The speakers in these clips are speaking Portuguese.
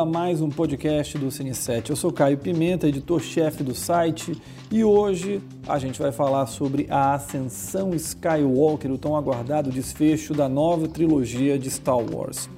a mais um podcast do Cine7. Eu sou Caio Pimenta, editor-chefe do site, e hoje a gente vai falar sobre a Ascensão Skywalker, o tão aguardado desfecho da nova trilogia de Star Wars.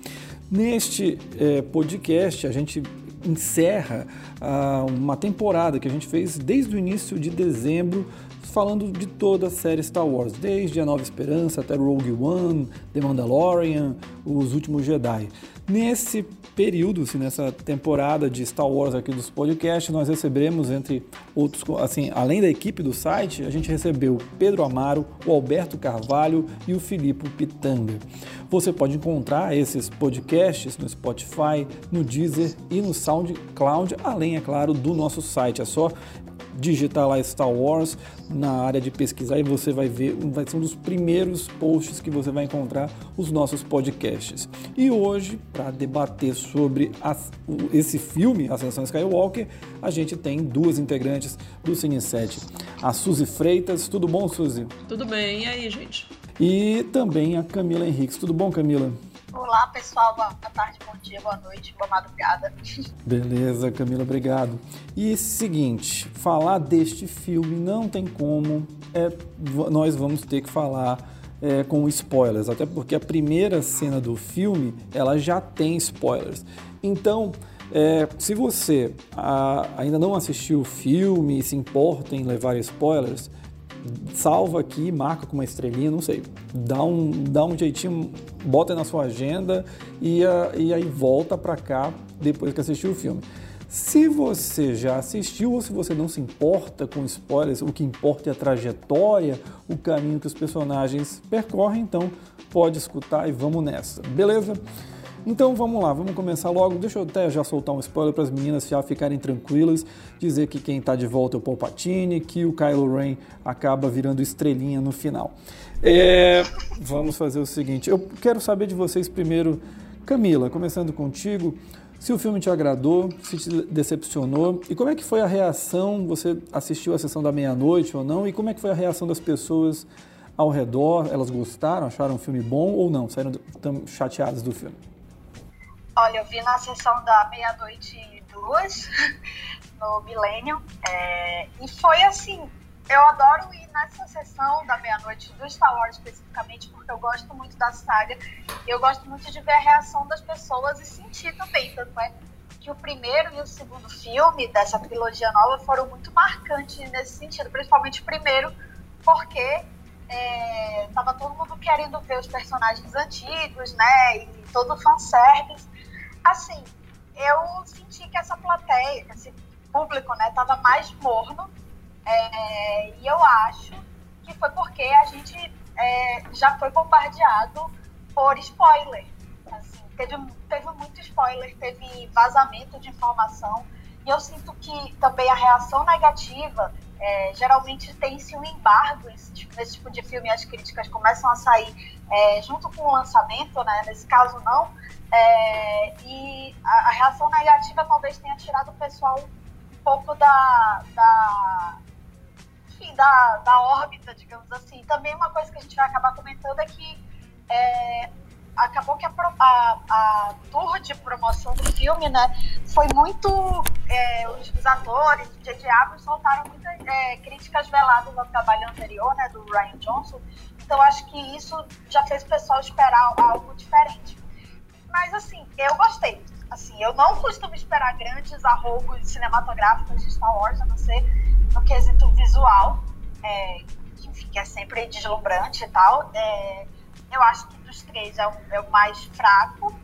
Neste eh, podcast, a gente encerra ah, uma temporada que a gente fez desde o início de dezembro falando de toda a série Star Wars, desde A Nova Esperança até Rogue One, The Mandalorian, Os Últimos Jedi. Nesse período, assim, nessa temporada de Star Wars aqui dos podcasts, nós recebemos, entre outros, assim, além da equipe do site, a gente recebeu Pedro Amaro, o Alberto Carvalho e o Filipe Pitanga. Você pode encontrar esses podcasts no Spotify, no Deezer e no SoundCloud, além, é claro, do nosso site. É só digitar lá Star Wars na área de pesquisar e você vai ver, vai ser um dos primeiros posts que você vai encontrar os nossos podcasts. E hoje, para debater sobre as, esse filme, Ascensão Skywalker, a gente tem duas integrantes do Cine 7. A Suzy Freitas, tudo bom, Suzy? Tudo bem, e aí, gente? E também a Camila Henriques. Tudo bom, Camila? Olá, pessoal. Boa tarde, bom dia, boa noite, boa madrugada. Beleza, Camila, obrigado. E seguinte, falar deste filme não tem como, é, nós vamos ter que falar é, com spoilers, até porque a primeira cena do filme ela já tem spoilers. Então, é, se você a, ainda não assistiu o filme e se importa em levar spoilers, salva aqui, marca com uma estrelinha, não sei, dá um, dá um jeitinho, bota na sua agenda e, e aí volta para cá depois que assistiu o filme. Se você já assistiu ou se você não se importa com spoilers, o que importa é a trajetória, o caminho que os personagens percorrem, então pode escutar e vamos nessa, beleza? Então vamos lá, vamos começar logo. Deixa eu até já soltar um spoiler para as meninas já ficarem tranquilas, dizer que quem está de volta é o Palpatine, que o Kylo Ren acaba virando estrelinha no final. É, vamos fazer o seguinte, eu quero saber de vocês primeiro, Camila, começando contigo, se o filme te agradou, se te decepcionou e como é que foi a reação, você assistiu a sessão da meia-noite ou não, e como é que foi a reação das pessoas ao redor, elas gostaram, acharam o filme bom ou não, saíram chateadas do filme? Olha, eu vi na sessão da meia-noite e duas, no Millennium, é, e foi assim, eu adoro ir nessa sessão da meia-noite do Star Wars especificamente, porque eu gosto muito da saga, eu gosto muito de ver a reação das pessoas e sentir também, tanto é que o primeiro e o segundo filme dessa trilogia nova foram muito marcantes nesse sentido, principalmente o primeiro, porque é, tava todo mundo querendo ver os personagens antigos, né, e todo o fanservice, assim, eu senti que essa plateia, que esse público, né, tava mais morno. É, e eu acho que foi porque a gente é, já foi bombardeado por spoiler. Assim, teve, teve muito spoiler, teve vazamento de informação. E eu sinto que também a reação negativa, é, geralmente tem-se um embargo nesse tipo, de filme, as críticas começam a sair é, junto com o lançamento, né? nesse caso não, é, e a, a, reação negativa talvez tenha tirado o pessoal um pouco da, da, enfim, da, da órbita, digamos assim. Também uma coisa que a gente vai acabar comentando é que é, acabou que a, a, a, tour de promoção do filme, né, foi muito, é, os, atores, o J.J. Abrams soltaram muitas é, críticas veladas ao trabalho anterior, né, do Ryan Johnson, então acho que isso já fez o pessoal esperar algo diferente. Mas, assim, eu gostei. Assim, eu não costumo esperar grandes arroubos cinematográficos de Star Wars, a não ser no quesito visual, é, que, enfim, é sempre deslumbrante e tal. É, eu acho que dos três é o, é o mais fraco,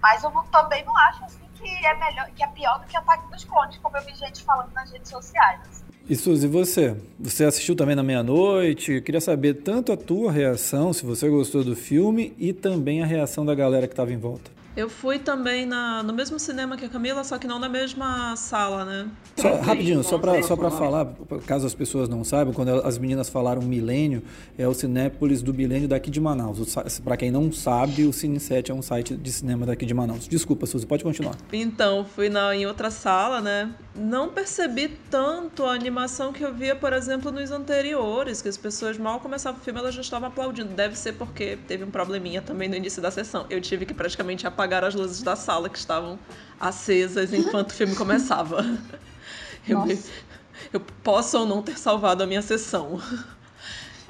mas eu não, também não acho assim, que é melhor, que é pior do que Ataque dos Clones, como eu vi gente falando nas redes sociais. Assim. E Suzy, você? Você assistiu também na meia-noite? Queria saber tanto a tua reação, se você gostou do filme, e também a reação da galera que estava em volta. Eu fui também na, no mesmo cinema que a Camila, só que não na mesma sala, né? Só, rapidinho, só para só falar, caso as pessoas não saibam, quando as meninas falaram milênio, é o Cinépolis do Milênio daqui de Manaus. Para quem não sabe, o Cine7 é um site de cinema daqui de Manaus. Desculpa, Suzy, pode continuar. Então, fui na, em outra sala, né? não percebi tanto a animação que eu via, por exemplo, nos anteriores, que as pessoas mal começavam o filme, elas já estavam aplaudindo. Deve ser porque teve um probleminha também no início da sessão. Eu tive que praticamente apagar as luzes da sala que estavam acesas enquanto o filme começava. Eu, eu, posso ou não ter salvado a minha sessão.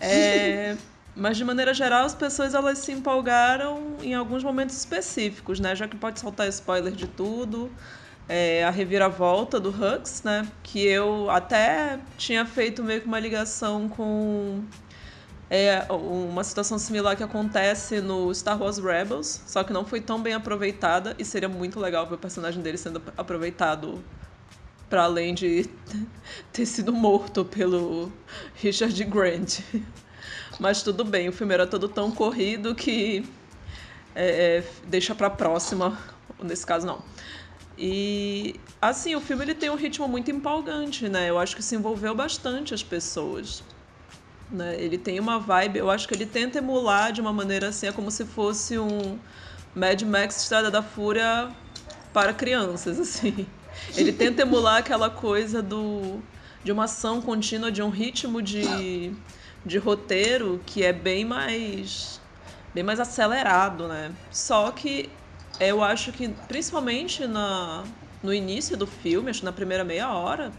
É, mas de maneira geral, as pessoas elas se empolgaram em alguns momentos específicos, né? Já que pode soltar spoiler de tudo é, a reviravolta do Hux, né? Que eu até tinha feito meio que uma ligação com é, uma situação similar que acontece no Star Wars Rebels, só que não foi tão bem aproveitada e seria muito legal ver o personagem dele sendo aproveitado para além de ter sido morto pelo Richard Grant. Mas tudo bem, o filme era todo tão corrido que é, é deixa para próxima. Nesse caso, não. E assim, o filme ele tem um ritmo muito empolgante, né? Eu acho que se envolveu bastante as pessoas. Né? Ele tem uma vibe, eu acho que ele tenta emular de uma maneira assim, é como se fosse um Mad Max Estrada da Fúria para crianças, assim. Ele tenta emular aquela coisa do de uma ação contínua, de um ritmo de, de roteiro que é bem mais bem mais acelerado, né? Só que eu acho que, principalmente na, no início do filme, acho que na primeira meia hora,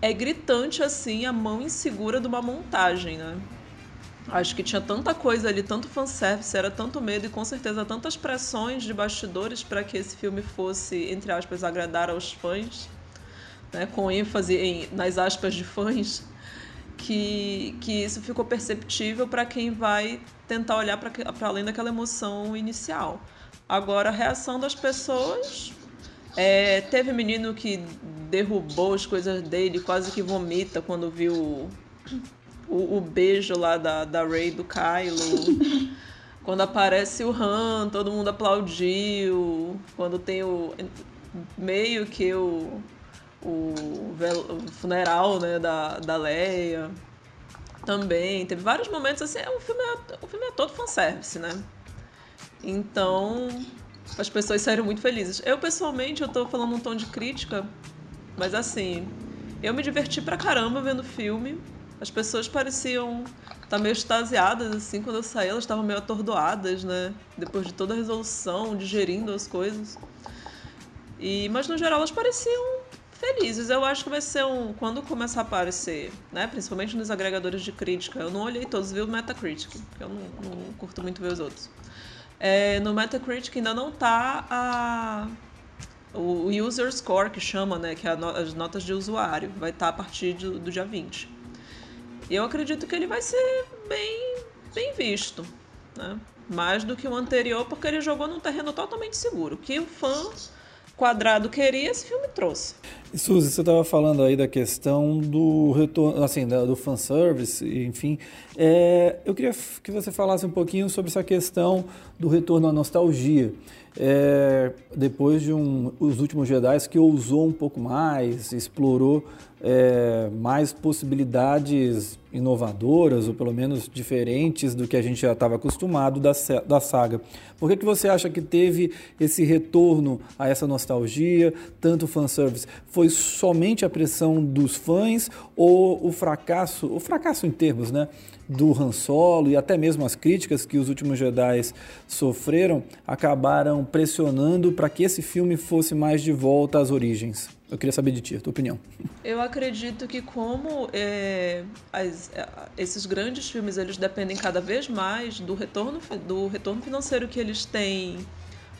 é gritante assim a mão insegura de uma montagem, né? Acho que tinha tanta coisa ali, tanto fanservice, era tanto medo e com certeza tantas pressões de bastidores para que esse filme fosse, entre aspas, agradar aos fãs, né? com ênfase em, nas aspas de fãs, que, que isso ficou perceptível para quem vai tentar olhar para além daquela emoção inicial. Agora, a reação das pessoas. É, teve menino que derrubou as coisas dele, quase que vomita quando viu o, o, beijo lá da, da Ray do Kylo. quando aparece o Han, todo mundo aplaudiu. Quando tem o. meio que o. O, o funeral né, da, da Leia também. Teve vários momentos assim. O filme é, o filme é todo fanservice, né? Então, as pessoas saíram muito felizes. Eu, pessoalmente, eu tô falando um tom de crítica, mas assim, eu me diverti pra caramba vendo o filme. As pessoas pareciam estar tá meio extasiadas, assim, quando eu saí, elas estavam meio atordoadas, né? Depois de toda a resolução, digerindo as coisas. E, mas no geral elas pareciam felizes. Eu acho que vai ser um. Quando começar a aparecer, né? Principalmente nos agregadores de crítica. Eu não olhei todos, vi o Metacritic, porque eu não, não curto muito ver os outros. É, no Metacritic ainda não está a o user score que chama, né, que é no, as notas de usuário, vai estar tá a partir do, do dia 20. E eu acredito que ele vai ser bem, bem visto, né? Mais do que o anterior, porque ele jogou num terreno totalmente seguro. Que o fã quadrado queria, esse filme trouxe. Suzy, você estava falando aí da questão do retorno, assim, do fanservice, enfim. É, eu queria que você falasse um pouquinho sobre essa questão do retorno à nostalgia. É, depois de um, os últimos Jedi que ousou um pouco mais, explorou é, mais possibilidades inovadoras, ou pelo menos diferentes do que a gente já estava acostumado da, da saga. Por que, que você acha que teve esse retorno a essa nostalgia, tanto fanservice? Foi somente a pressão dos fãs ou o fracasso, o fracasso em termos, né? do Han Solo e até mesmo as críticas que os últimos Jedi sofreram acabaram pressionando para que esse filme fosse mais de volta às origens. Eu queria saber de ti, a tua opinião. Eu acredito que como é, as, é, esses grandes filmes eles dependem cada vez mais do retorno, do retorno financeiro que eles têm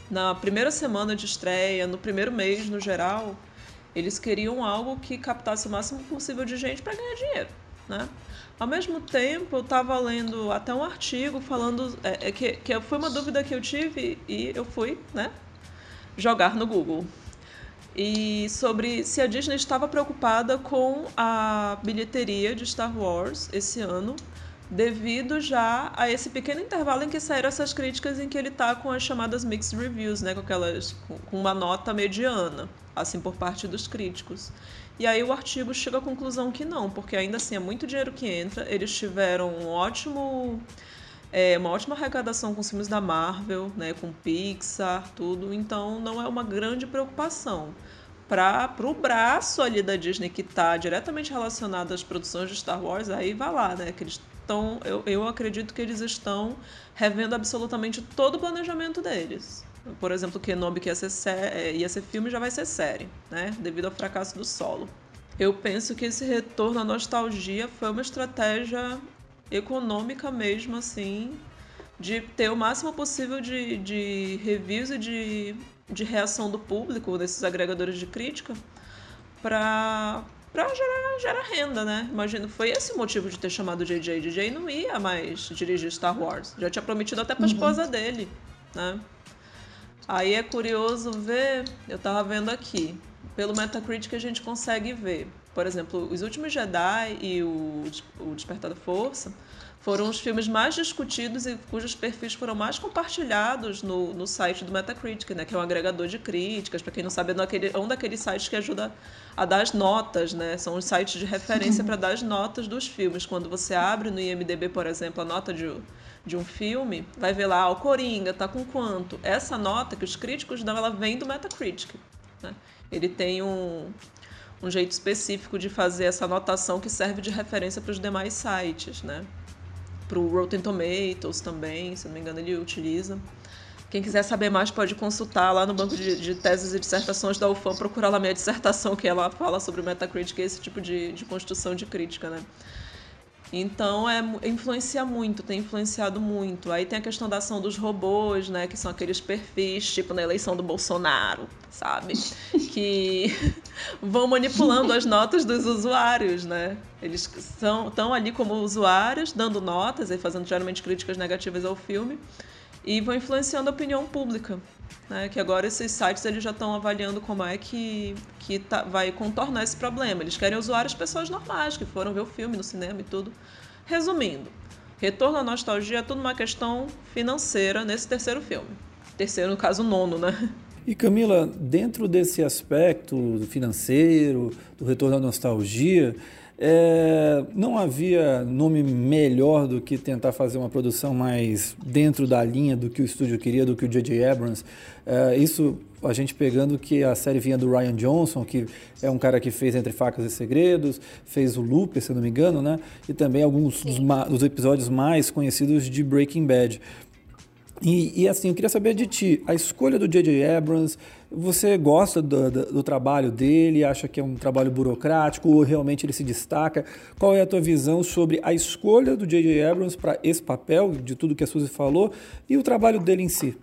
na primeira semana de estreia, no primeiro mês no geral, eles queriam algo que captasse o máximo possível de gente para ganhar dinheiro, né? Ao mesmo tempo, eu estava lendo até um artigo falando é, é, que, que foi uma dúvida que eu tive e eu fui, né, jogar no Google. E sobre se a Disney estava preocupada com a bilheteria de Star Wars esse ano, devido já a esse pequeno intervalo em que saíram essas críticas em que ele está com as chamadas mixed reviews, né, com aquelas com uma nota mediana, assim por parte dos críticos. E aí o artigo chega à conclusão que não, porque ainda assim é muito dinheiro que entra. Eles tiveram um ótimo, é, uma ótima arrecadação com os filmes da Marvel, né, com Pixar, tudo. Então não é uma grande preocupação. Para o braço ali da Disney que está diretamente relacionado às produções de Star Wars, aí vai lá, né? Que eles estão, eu, eu acredito que eles estão revendo absolutamente todo o planejamento deles. Por exemplo, Kenobi que ia ser, é, ia ser filme já vai ser série, né? Devido ao fracasso do solo. Eu penso que esse retorno à nostalgia foi uma estratégia econômica mesmo, assim, de ter o máximo possível de, de reviews e de, de reação do público, desses agregadores de crítica, para para gerar, gerar renda, né? Imagino, foi esse o motivo de ter chamado o JJ. JJ não ia mais dirigir Star Wars. Já tinha prometido até para a uhum. esposa dele, né? Aí é curioso ver, eu tava vendo aqui, pelo Metacritic a gente consegue ver. Por exemplo, Os Últimos Jedi e o, o Despertar da Força foram os filmes mais discutidos e cujos perfis foram mais compartilhados no, no site do Metacritic, né, que é um agregador de críticas. Para quem não sabe, é um daqueles sites que ajuda a dar as notas, né? São os sites de referência para dar as notas dos filmes. Quando você abre no IMDb, por exemplo, a nota de, de um filme, vai ver lá, o Coringa tá com quanto? Essa nota que os críticos dão, ela vem do Metacritic. Né? Ele tem um, um jeito específico de fazer essa anotação que serve de referência para os demais sites, né? Para o Rotten Tomatoes também, se não me engano, ele utiliza. Quem quiser saber mais pode consultar lá no banco de, de teses e dissertações da UFAM, procurar lá minha dissertação, que ela fala sobre o Metacritic esse tipo de, de construção de crítica, né? Então é, influencia muito, tem influenciado muito. Aí tem a questão da ação dos robôs, né? Que são aqueles perfis, tipo na eleição do Bolsonaro, sabe? Que vão manipulando as notas dos usuários, né? Eles estão ali como usuários, dando notas e fazendo geralmente críticas negativas ao filme e vão influenciando a opinião pública. Né, que agora esses sites eles já estão avaliando como é que, que tá, vai contornar esse problema. Eles querem usuários pessoas normais, que foram ver o filme no cinema e tudo. Resumindo, retorno à nostalgia é tudo uma questão financeira nesse terceiro filme. Terceiro, no caso, nono, né? E Camila, dentro desse aspecto financeiro, do retorno à nostalgia, é, não havia nome melhor do que tentar fazer uma produção mais dentro da linha do que o estúdio queria, do que o J.J. Abrams. É, isso a gente pegando que a série vinha do Ryan Johnson, que é um cara que fez Entre Facas e Segredos, fez o Looper, se não me engano, né? E também alguns dos, dos, episódios mais conhecidos de Breaking Bad. E, e, assim, eu queria saber de ti, a escolha do J.J. Abrams, você gosta do, do, do, trabalho dele, acha que é um trabalho burocrático ou realmente ele se destaca? Qual é a tua visão sobre a escolha do J.J. Abrams para esse papel, de tudo que a Suzy falou, e o trabalho dele em si?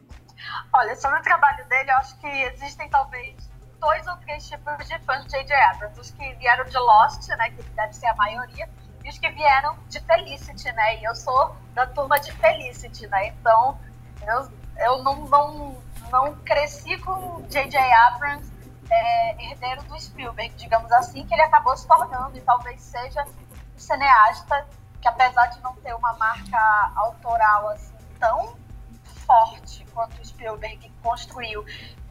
Olha, sobre o trabalho dele, eu acho que existem talvez dois ou três tipos de fãs de J.J. Abrams. Os que vieram de Lost, né, que deve ser a maioria, e os que vieram de Felicity, né? E eu sou da turma de Felicity, né? Então, eu, eu não, não, não cresci com J.J. Abrams é, herdeiro do Spielberg, digamos assim, que ele acabou se tornando, e talvez seja um cineasta que, apesar de não ter uma marca autoral assim tão forte quanto o Spielberg construiu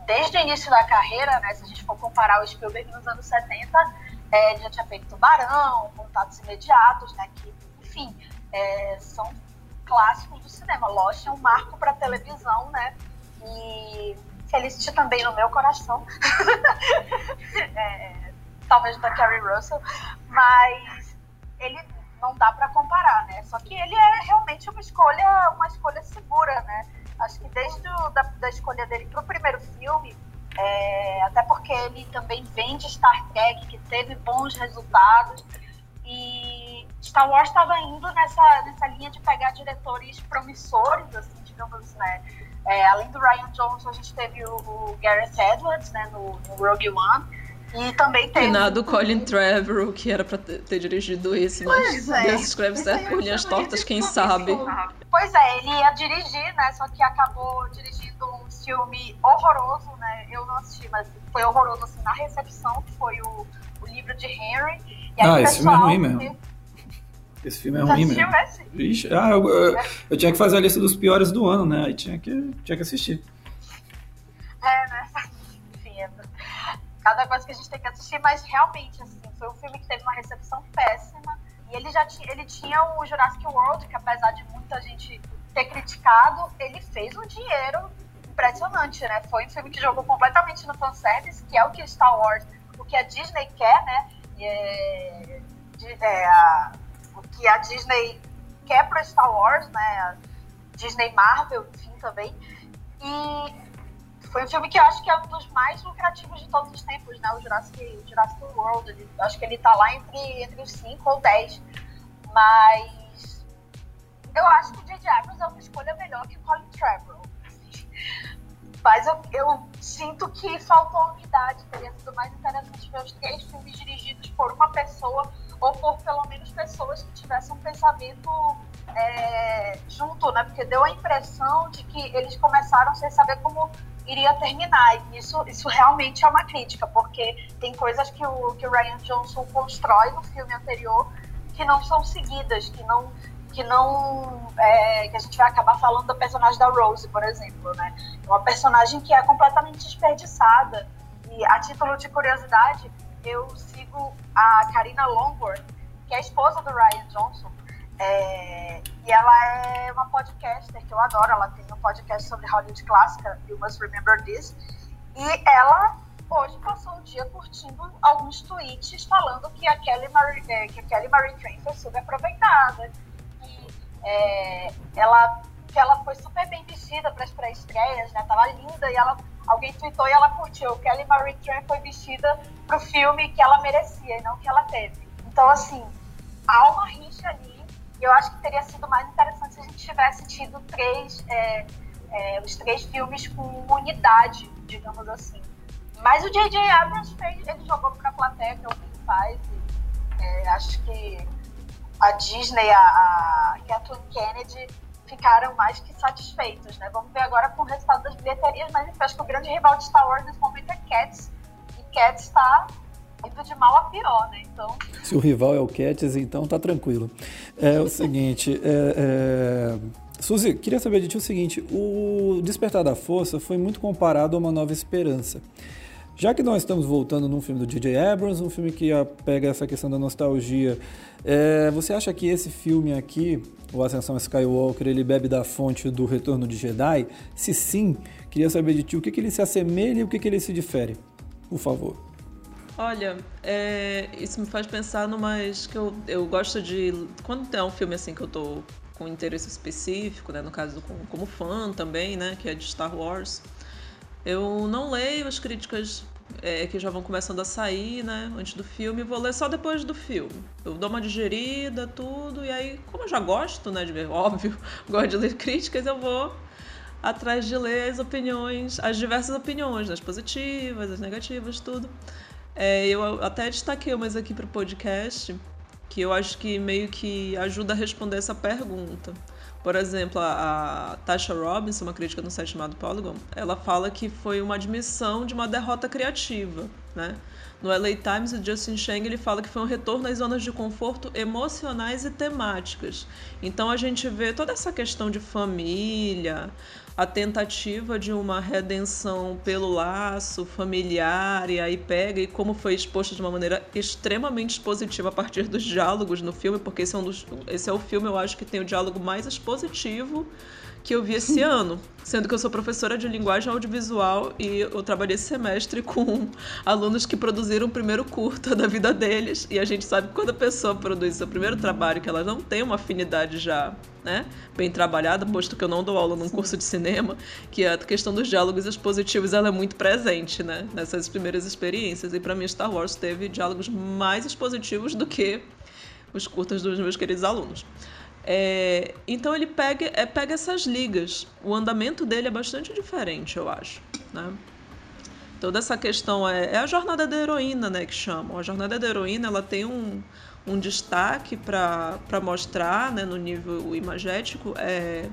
desde o início da carreira, né, se a gente for comparar o Spielberg nos anos 70, é, ele já tinha feito Tubarão, Contatos Imediatos, né, que, enfim, é, são clássicos do cinema. Lost é um marco para televisão, né? E Felicity também no meu coração. é, talvez da Carrie Russell, mas ele não dá para comparar, né? Só que ele é realmente uma escolha, uma escolha segura, né? Acho que desde o, da, da escolha dele para o primeiro filme, é, até porque ele também vem de Star Trek, que teve bons resultados, e Star Wars estava indo nessa, nessa linha de pegar diretores promissores, assim, digamos, né? É, além do Ryan Johnson, a gente teve o, o Gareth Edwards, né, no, no, Rogue One. E também teve... Finado Colin Trevorrow, que era para ter, ter, dirigido esse, mas pois é. Deus escreve certo por linhas tortas, quem sabe. Pois é, ele ia dirigir, né, só que acabou dirigindo um filme horroroso, né, eu não assisti, mas foi horroroso, assim, na recepção, que foi o, o livro de Henry, ah, esse filme é ruim mesmo. Esse filme é ruim mesmo. Ixi, ah, eu, eu, eu, tinha que fazer a lista dos piores do ano, né? Aí tinha que, tinha que assistir. É, né? Enfim, é cada coisa que a gente tem que assistir, mas realmente, assim, foi um filme que teve uma recepção péssima. E ele já tinha, ele tinha o Jurassic World, que apesar de muita gente ter criticado, ele fez um dinheiro impressionante, né? Foi um filme que jogou completamente no fanservice, que é o que Star Wars, o que a Disney quer, né? É, é, a, que a Disney quer para Star Wars, né? Disney Marvel, enfim, também. E foi um filme que eu acho que é um dos mais lucrativos de todos os tempos, né? O Jurassic, Jurassic World. Ele, acho que ele tá lá entre, entre os 5 ou 10. Mas eu acho que o J.J. Abrams é uma escolha melhor que o Colin Trevorrow. Mas eu, eu, sinto que faltou unidade. Teria sido mais interessante ver os três filmes dirigidos por uma pessoa ou por pelo menos pessoas que tivessem um pensamento é, junto, né? Porque deu a impressão de que eles começaram sem saber como iria terminar. E isso, isso realmente é uma crítica, porque tem coisas que o, que o Ryan Johnson constrói no filme anterior que não são seguidas, que não que não é, que a gente vai acabar falando da personagem da Rose, por exemplo, né? É uma personagem que é completamente desperdiçada. E a título de curiosidade, eu sigo a Karina Longworth, que é a esposa do Ryan Johnson. É, e ela é uma podcaster que eu adoro. Ela tem um podcast sobre Hollywood clássica, You Must Remember This. E ela hoje passou o dia curtindo alguns tweets falando que a Kelly Marie, é, que a Kelly Marie Train foi subaproveitada, é, ela, que ela foi super bem vestida para as pré-estreias, né? Tava linda e ela, alguém tweetou e ela curtiu. Kelly Marie Tran foi vestida pro filme que ela merecia e não que ela teve. Então, assim, há uma rixa ali. E eu acho que teria sido mais interessante se a gente tivesse tido três, é, é, os três filmes com unidade, digamos assim. Mas o J.J. Abrams fez, ele jogou para a plateia, que é o que ele faz. E, é, acho que a Disney, a, a Kathleen Kennedy ficaram mais que satisfeitos, né? Vamos ver agora com o resultado das bilheterias, mas acho que o grande rival de Star Wars nesse momento é Cats. E Cats está indo de mal a pior, né? Então... Se o rival é o Cats, então tá tranquilo. É o seguinte, é, é... Suzy, queria saber de ti o seguinte, o Despertar da Força foi muito comparado a Uma Nova Esperança. Já que nós estamos voltando num filme do J.J. Abrams, um filme que pega essa questão da nostalgia, é, você acha que esse filme aqui, o Ascensão Skywalker, ele bebe da fonte do Retorno de Jedi? Se sim, queria saber de ti o que, que ele se assemelha e o que, que ele se difere. Por favor. Olha, é, isso me faz pensar numas que eu, eu gosto de. Quando tem um filme assim que eu tô com interesse específico, né? No caso, como, como fã também, né? Que é de Star Wars. Eu não leio as críticas é, que já vão começando a sair, né, antes do filme, vou ler só depois do filme. Eu dou uma digerida, tudo, e aí, como eu já gosto, né, de ver, óbvio, gosto de ler críticas, eu vou atrás de ler as opiniões, as diversas opiniões, as positivas, as negativas, tudo. É, eu até destaquei umas aqui para o podcast, que eu acho que meio que ajuda a responder essa pergunta. Por exemplo, a, a Tasha Robinson, uma crítica no site chamado Polygon, ela fala que foi uma admissão de uma derrota criativa, né? No LA Times, o Justin Chang ele fala que foi um retorno às zonas de conforto emocionais e temáticas. Então a gente vê toda essa questão de família, a tentativa de uma redenção pelo laço familiar e aí pega e como foi exposto de uma maneira extremamente expositiva a partir dos diálogos no filme, porque esse é, um dos, esse é o filme eu acho que tem o diálogo mais expositivo que eu vi esse ano, sendo que eu sou professora de linguagem audiovisual e eu trabalhei esse semestre com alunos que produziram o primeiro curta da vida deles, e a gente sabe que quando a pessoa produz seu primeiro trabalho, que ela não tem uma afinidade já né, bem trabalhada, posto que eu não dou aula num curso de cinema, que a questão dos diálogos expositivos ela é muito presente, né, nessas primeiras experiências. E para mim Star Wars teve diálogos mais expositivos do que os curtas dos meus queridos alunos. É, então ele pega, é, pega essas ligas. O andamento dele é bastante diferente, eu acho. Né? Toda essa questão é, é a jornada da heroína, né, que chamam. A jornada da heroína ela tem um, um destaque para mostrar, né, no nível imagético, é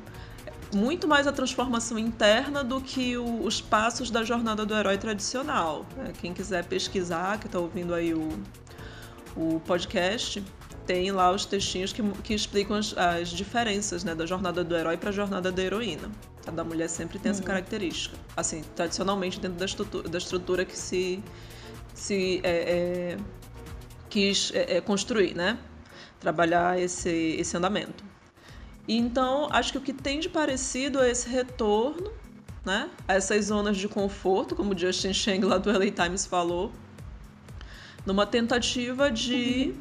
muito mais a transformação interna do que o, os passos da jornada do herói tradicional. Né? Quem quiser pesquisar, que está ouvindo aí o, o podcast, tem lá os textinhos que, que explicam as, as diferenças né, da jornada do herói para a jornada da heroína. A da mulher sempre tem essa uhum. característica. Assim, tradicionalmente dentro da estrutura, da estrutura que se, se é, é, quis é, é, construir, né? Trabalhar esse, esse andamento. Então, acho que o que tem de parecido é esse retorno né? A essas zonas de conforto, como Justin Chang lá do LA Times falou, numa tentativa de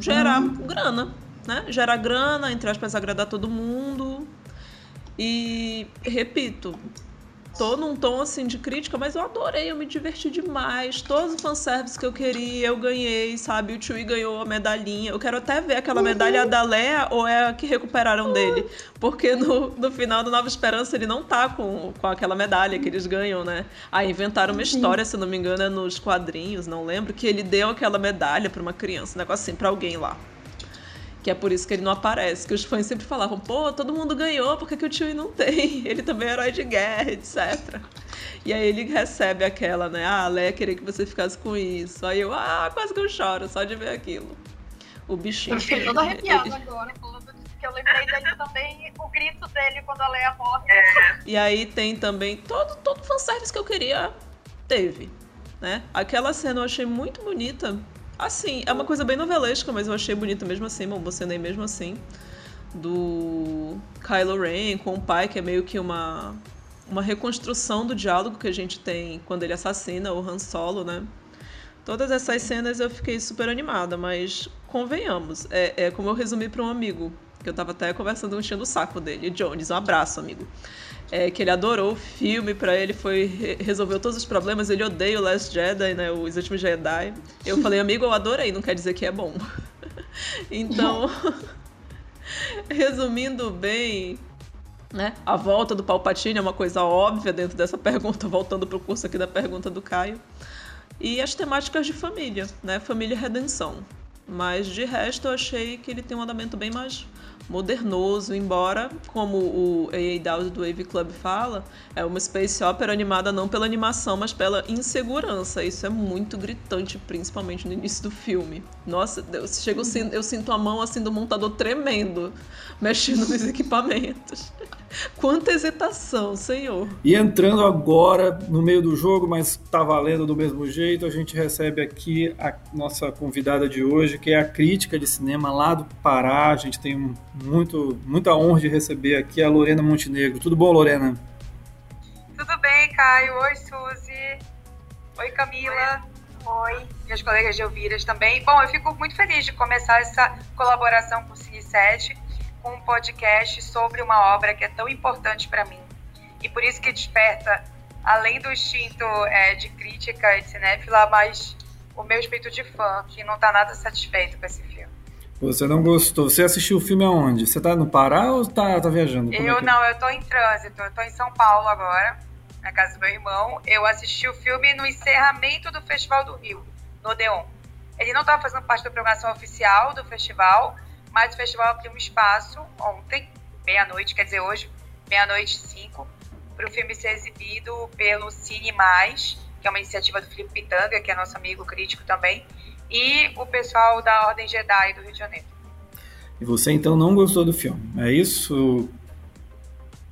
gerar grana, né? Gerar grana, entre aspas, agradar todo mundo. E repito, tô num tom assim de crítica, mas eu adorei, eu me diverti demais. Todos os fanservice que eu queria, eu ganhei, sabe? O Chewie ganhou a medalhinha. Eu quero até ver aquela medalha da Leia ou é a que recuperaram dele. Porque no, no final do Nova Esperança ele não tá com, com aquela medalha que eles ganham, né? Aí inventaram uma história, se não me engano, é nos quadrinhos, não lembro, que ele deu aquela medalha para uma criança, um negócio assim, pra alguém lá que é por isso que ele não aparece. Que os fãs sempre falavam, pô, todo mundo ganhou, por que, que o Chewie não tem? Ele também é herói de guerra, etc. E aí ele recebe aquela, né? Ah, a Leia queria que você ficasse com isso. Aí eu, ah, quase que eu choro só de ver aquilo. O bichinho. Eu fiquei toda arrepiada agora, que eu lembrei dele também, o grito dele quando a Leia morre. É. E aí tem também todo, todo fanservice que eu queria, teve. Né? Aquela cena eu achei muito bonita Assim, é uma coisa bem novelesca, mas eu achei bonita mesmo assim, me emocionei mesmo assim. Do Kylo Ren com o pai, que é meio que uma, uma reconstrução do diálogo que a gente tem quando ele assassina o Han Solo, né? Todas essas cenas eu fiquei super animada, mas convenhamos, é, é como eu resumi para um amigo, que eu tava até conversando, enchendo o saco dele, Jones, um abraço, amigo é, que ele adorou o filme, para ele foi resolveu todos os problemas. Ele odeia o Last Jedi, né, os últimos Jedi. Eu falei, amigo, eu adorei, não quer dizer que é bom. então, resumindo bem, né, a volta do Palpatine é uma coisa óbvia dentro dessa pergunta, voltando para o curso aqui da pergunta do Caio. E as temáticas de família, né, família e redenção. Mas de resto eu achei que ele tem um andamento bem mais modernoso, embora, como o A.A. Dowd do Wave Club fala, é uma space opera animada não pela animação, mas pela insegurança. Isso é muito gritante, principalmente no início do filme. Nossa, eu, chego, eu sinto a mão assim do montador tremendo, mexendo nos equipamentos. Quanta hesitação, senhor. E entrando agora no meio do jogo, mas tá valendo do mesmo jeito, a gente recebe aqui a nossa convidada de hoje, que é a crítica de cinema lá do Pará. A gente tem muito, muita honra de receber aqui a Lorena Montenegro. Tudo bom, Lorena? Tudo bem, Caio. Oi, Suzy. Oi, Camila. Oi. Meus colegas de Elviras também. Bom, eu fico muito feliz de começar essa colaboração com o Cine 7 com um podcast sobre uma obra que é tão importante para mim. E por isso que desperta, além do instinto é, de crítica e de cinéfila, mas o meu espírito de fã, que não está nada satisfeito com esse filme. Você não gostou? Você assistiu o filme aonde? Você está no Pará ou está tá viajando? Como é eu é não, eu estou em trânsito. Eu estou em São Paulo agora, na casa do meu irmão. Eu assisti o filme no encerramento do Festival do Rio, no Odeon. Ele não estava fazendo parte da programação oficial do festival, mas o festival abriu um espaço ontem, meia-noite, quer dizer, hoje, meia-noite cinco, para o filme ser exibido pelo Cine Mais, que é uma iniciativa do Felipe Pitanga, que é nosso amigo crítico também, e o pessoal da Ordem Jedi do Rio de Janeiro. E você então não gostou do filme, é isso?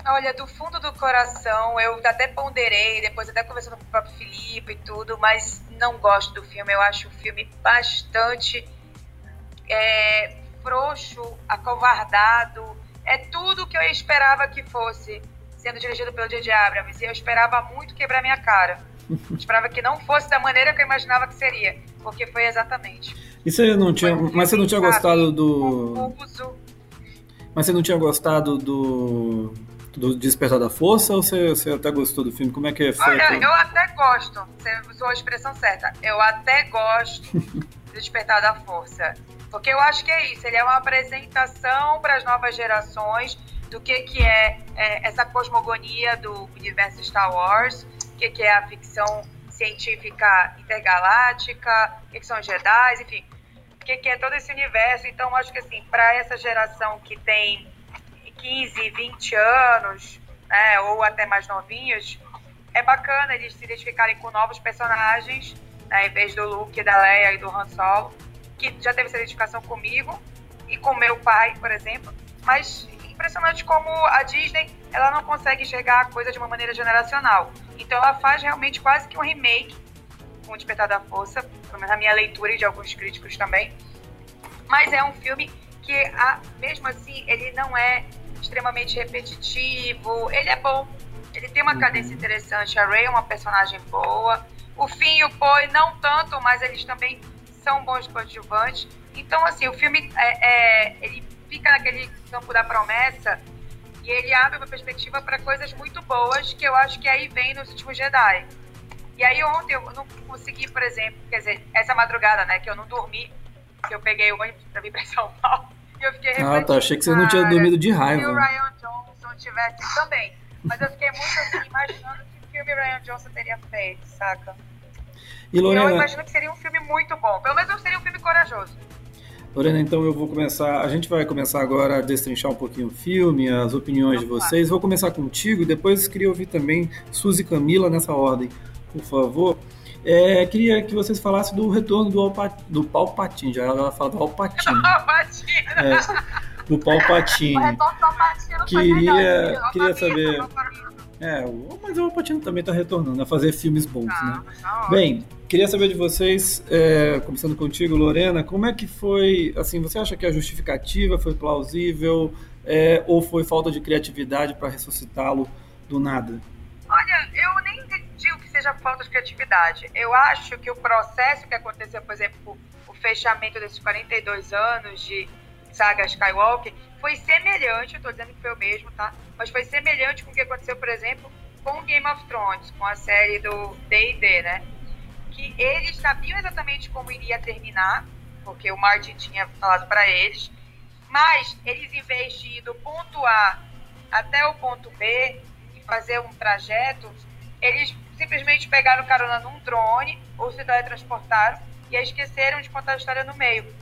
Olha, do fundo do coração, eu até ponderei, depois até conversando com o próprio Felipe e tudo, mas não gosto do filme. Eu acho o filme bastante é, frouxo, acovardado. É tudo que eu esperava que fosse sendo dirigido pelo J.J. Abrams. E eu esperava muito quebrar minha cara. Eu esperava que não fosse da maneira que eu imaginava que seria, porque foi exatamente. E você não tinha, um mas você não tinha gostado do confuso. Mas você não tinha gostado do do Despertar da Força ou você, você até gostou do filme? Como é que é feito? Olha, eu até gosto. Você usou a expressão certa. Eu até gosto do Despertar da Força. Porque eu acho que é isso, ele é uma apresentação para as novas gerações do que, que é, é, essa cosmogonia do universo Star Wars, o que, que é a ficção científica intergaláctica, o que, são Jedi, enfim, o que, que é todo esse universo. Então, acho que assim, para essa geração que tem 15, 20 anos, né, ou até mais novinhos, é bacana eles se identificarem com novos personagens, né, em vez do Luke, da Leia e do Han Solo que já teve essa identificação comigo e com meu pai, por exemplo. Mas impressionante como a Disney ela não consegue enxergar a coisa de uma maneira generacional. Então ela faz realmente quase que um remake com o Despertar da Força, pelo menos na minha leitura e de alguns críticos também. Mas é um filme que, mesmo assim, ele não é extremamente repetitivo. Ele é bom, Ele tem uma cadência uhum. interessante. A Ray é uma personagem boa. O Finn e o Poe não tanto, mas eles também são bons coadjuvantes. Então, assim, o filme é, é, ele fica naquele campo da promessa e ele abre uma perspectiva para coisas muito boas que eu acho que aí vem nos últimos Jedi. E aí ontem eu não consegui, por exemplo, quer dizer, essa madrugada, né, que eu não dormi, que eu peguei o ônibus para vir para São Paulo, e eu fiquei Ah, tá, achei que você não tinha dormido de raiva. Se o Ryan Johnson tivesse também, mas eu fiquei muito assim, imaginando que filme Ryan Johnson teria feito, saca? E Lorena... Eu imagino que seria um filme muito bom, pelo menos seria um filme corajoso. Lorena, então eu vou começar. A gente vai começar agora a destrinchar um pouquinho o filme, as opiniões de vocês. Vou começar contigo e depois queria ouvir também Suzy e Camila nessa ordem, por favor. É, queria que vocês falassem do retorno do, Alpa, do Palpatine. Já ela fala do Alpatine. É, do Palpatine. O retorno do Alpatine queria, queria saber. É, mas o Alpatino também está retornando a fazer filmes bons, ah, né? Tá Bem, queria saber de vocês, é, começando contigo, Lorena, como é que foi, assim, você acha que a justificativa foi plausível é, ou foi falta de criatividade para ressuscitá-lo do nada? Olha, eu nem digo que seja falta de criatividade. Eu acho que o processo que aconteceu, por exemplo, o fechamento desses 42 anos de saga Skywalker, foi semelhante, eu tô dizendo que foi o mesmo, tá? Mas foi semelhante com o que aconteceu, por exemplo, com Game of Thrones, com a série do D&D, né? Que eles sabiam exatamente como iria terminar, porque o Martin tinha falado para eles, mas eles, em vez de ir do ponto A até o ponto B e fazer um trajeto, eles simplesmente pegaram carona num drone ou se teletransportaram e esqueceram de contar a história no meio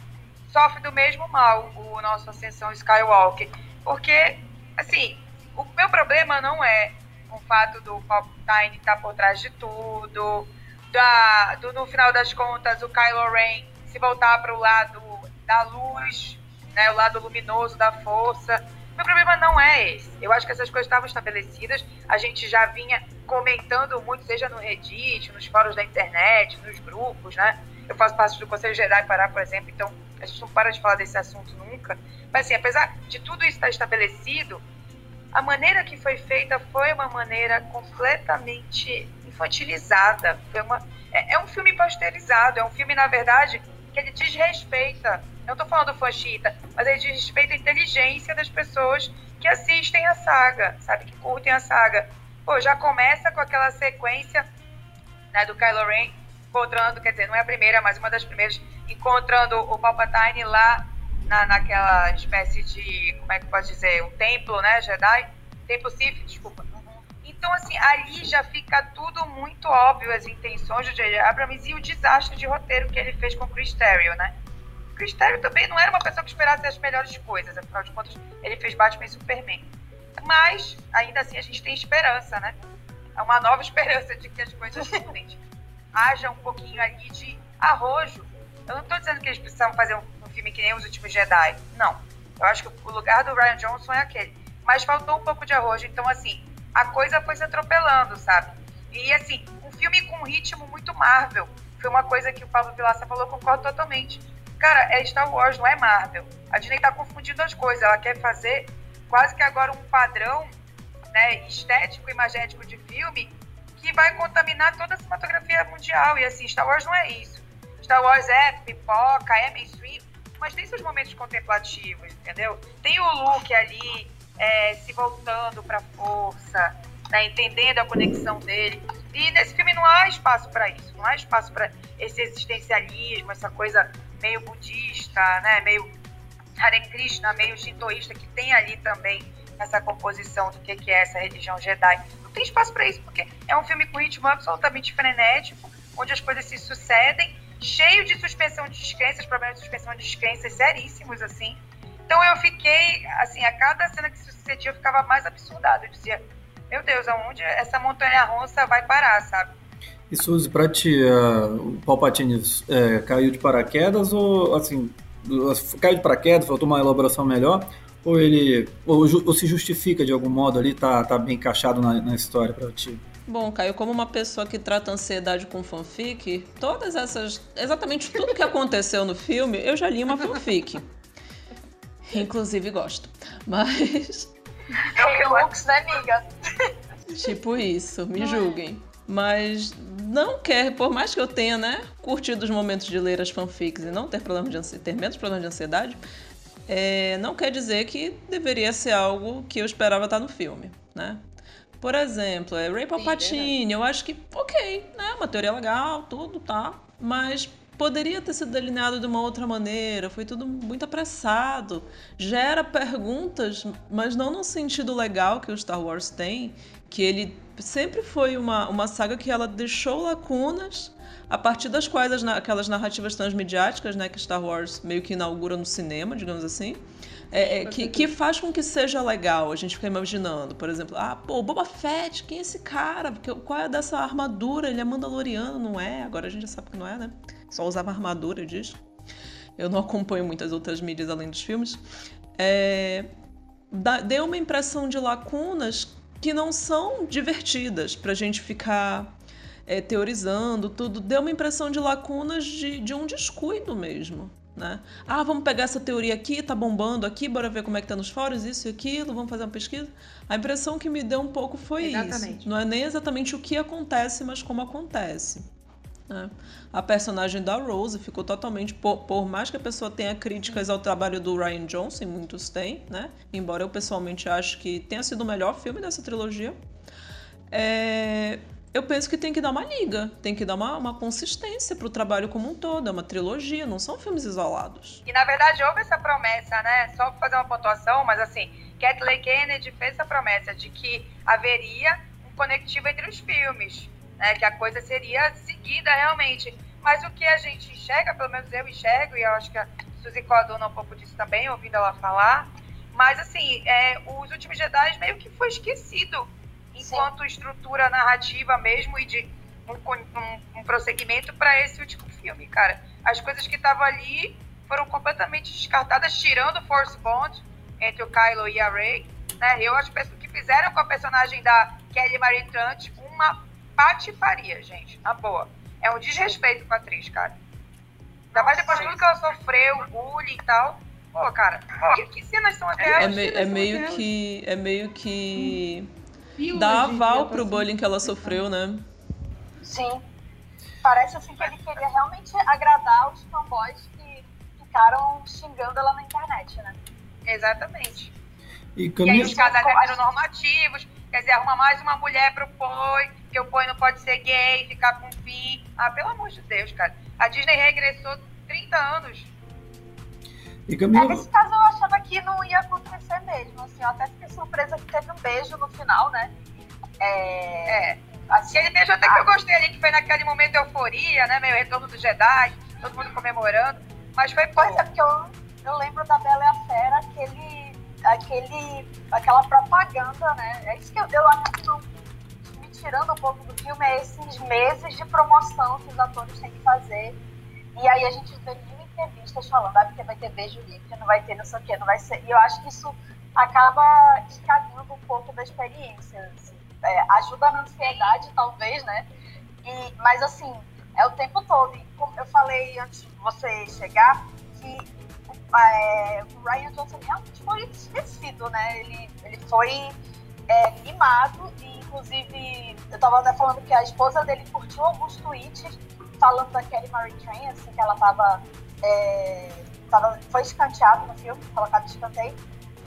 sofre do mesmo mal o nosso Ascensão Skywalker. Porque, assim, o meu problema não é o fato do Palpatine estar por trás de tudo, da, do, no final das contas, o Kylo Ren se voltar para o lado da luz, né, o lado luminoso da força. Meu problema não é esse. Eu acho que essas coisas estavam estabelecidas. A gente já vinha comentando muito, seja no Reddit, nos fóruns da internet, nos grupos, né? Eu faço parte do Conselho Jedi Pará, por exemplo, então a gente não para de falar desse assunto nunca. Mas, assim, apesar de tudo isso estar estabelecido, a maneira que foi feita foi uma maneira completamente infantilizada. Foi uma, é, é um filme pasteurizado, é um filme, na verdade, que ele desrespeita. Eu estou falando fanchita, mas ele desrespeita a inteligência das pessoas que assistem a saga, sabe? Que curtem a saga. Pô, já começa com aquela sequência né, do Kylo Ren encontrando, quer dizer, não é a primeira, mas uma das primeiras, encontrando o Palpatine lá na, naquela espécie de, como é que pode dizer, um templo, né, Jedi? Templo Sith, desculpa. Então, assim, ali já fica tudo muito óbvio, as intenções do J.J. Abrams e o desastre de roteiro que ele fez com o Chris Terrio, né? O Chris Terrio também não era uma pessoa que esperasse as melhores coisas, afinal de contas, ele fez Batman e Superman. Mas, ainda assim, a gente tem esperança, né? É uma nova esperança de que as coisas mudem haja um pouquinho ali de arrojo. Eu não estou dizendo que eles precisavam fazer um, um, filme que nem os últimos Jedi. Não. Eu acho que o lugar do Ryan Johnson é aquele. Mas faltou um pouco de arrojo. Então, assim, a coisa foi se atropelando, sabe? E, assim, um filme com um ritmo muito Marvel. Foi uma coisa que o Pablo Vilaça falou, concordo totalmente. Cara, é Star Wars, não é Marvel. A Disney tá confundindo as coisas. Ela quer fazer quase que agora um padrão né, estético e magético de filme que vai contaminar toda a cinematografia mundial. E assim, Star Wars não é isso. Star Wars é pipoca, é mainstream, mas tem seus momentos contemplativos, entendeu? Tem o Luke ali é, se voltando para a força, né, entendendo a conexão dele. E nesse filme não há espaço para isso, não há espaço para esse existencialismo, essa coisa meio budista, né, meio Hare Krishna, meio shintoísta que tem ali também essa composição do que é essa religião Jedi tem espaço para isso, porque é um filme com ritmo absolutamente frenético, onde as coisas se sucedem, cheio de suspensão de descrenças, problemas de suspensão de descrenças seríssimos, assim. Então eu fiquei, assim, a cada cena que se sucedia, eu ficava mais absurdada. Eu dizia, meu Deus, aonde essa montanha russa vai parar, sabe? E Suzy, pra ti, uh, o Palpatine é, caiu de paraquedas ou, assim, caiu de paraquedas, faltou uma elaboração melhor? Ou ele ou, ou, se justifica de algum modo ali, tá, tá bem encaixado na, na história para ti? Bom, Caio, como uma pessoa que trata ansiedade com fanfic, todas essas. Exatamente tudo que aconteceu no filme, eu já li uma fanfic. Inclusive gosto. Mas. É o Lux, né, amiga? Tipo isso, me julguem. Mas não quer, por mais que eu tenha, né, curtido os momentos de ler as fanfics e não ter problema de ansiedade, ter menos problemas de ansiedade, é, não quer dizer que deveria ser algo que eu esperava estar no filme, né? Por exemplo, é Ray Palpatine, eu acho que, ok, né, uma teoria legal, tudo, tá, mas poderia ter sido delineado de uma outra maneira, foi tudo muito apressado. Gera perguntas, mas não no sentido legal que o Star Wars tem, que ele sempre foi uma, uma saga que ela deixou lacunas a partir das quais as, aquelas narrativas transmediáticas, né, que Star Wars meio que inaugura no cinema, digamos assim, é, é, que, que faz com que seja legal. A gente fica imaginando, por exemplo, ah, pô, Boba Fett, quem é esse cara? Porque, qual é dessa armadura? Ele é mandaloriano, não é? Agora a gente já sabe que não é, né? Só usava armadura diz. Eu não acompanho muitas outras mídias além dos filmes. É, deu uma impressão de lacunas que não são divertidas pra gente ficar é, teorizando tudo. Deu uma impressão de lacunas de, de um descuido mesmo. Né? Ah, vamos pegar essa teoria aqui, tá bombando aqui, bora ver como é que tá nos fóruns, isso e aquilo, vamos fazer uma pesquisa. A impressão que me deu um pouco foi exatamente. isso. Não é nem exatamente o que acontece, mas como acontece. Né? A personagem da Rose ficou totalmente. Por, por, mais que a pessoa tenha críticas ao trabalho do Ryan Johnson, muitos têm, né? Embora eu pessoalmente acho que tenha sido o melhor filme dessa trilogia. É, eu penso que tem que dar uma liga, tem que dar uma, uma consistência para o trabalho como um todo. É uma trilogia, não são filmes isolados. E na verdade houve essa promessa, né? Só para fazer uma pontuação, mas assim, Kathleen Kennedy fez essa promessa de que haveria um conectivo entre os filmes né, que a coisa seria seguida realmente. Mas o que a gente enxerga, pelo menos eu enxergo, e eu acho que a Suzy coaduna um pouco disso também, ouvindo ela falar, mas assim, é, os últimos Jedi meio que foi esquecido enquanto Sim. estrutura narrativa mesmo e de um, um, um prosseguimento para esse último filme, cara. As coisas que estavam ali foram completamente descartadas, tirando o Force Bond entre o Kylo e a Rey. Né? Eu acho que fizeram com a personagem da Kelly Marie Trant uma patifaria, gente. Na boa. É um desrespeito com a atriz, cara. Ainda mais depois de tudo que ela sofreu, bullying e tal. Pô, cara, que, que cenas são aquelas? É, me, é meio que. É meio que. Hum. Dá aval pro bullying que ela sofreu, né? Sim. Parece assim que ele queria realmente agradar os fanboys que ficaram xingando ela na internet, né? Exatamente. E, e aí os casais heteronormativos, quer dizer, arruma mais uma mulher pro Poi, que o Poi não pode ser gay, ficar com fim. Ah, pelo amor de Deus, cara. A Disney regressou 30 anos. E Camila... É, nesse caso eu achava que não ia acontecer mesmo, assim, eu até fiquei surpresa que teve um beijo no final, né? É... é. Assim, Aquele beijo até que eu gostei ali, que foi naquele momento de euforia, né? Meio retorno do Jedi, todo mundo comemorando. Mas foi Pois é, porque eu, aquele, aquela propaganda, né? É isso que eu, eu acho que não, me tirando um pouco do filme, é esses meses de promoção que os atores têm que fazer. E aí a gente vê mil entrevistas falando, ah, porque vai ter beijo livre, não vai ter não sei o quê, não vai ser. E eu acho que isso acaba estragando um pouco da experiência. Assim. É, ajuda na ansiedade, talvez, né? E, mas assim, é o tempo todo. E como eu falei antes de você chegar, que é, o Ryan Johnson realmente foi esquecido, né? Ele, ele foi é, mimado e, inclusive, eu estava até falando que a esposa dele curtiu alguns tweets falando da Kelly Marie Tran, assim, que ela estava é, tava, foi escanteada no filme, colocado escanteio,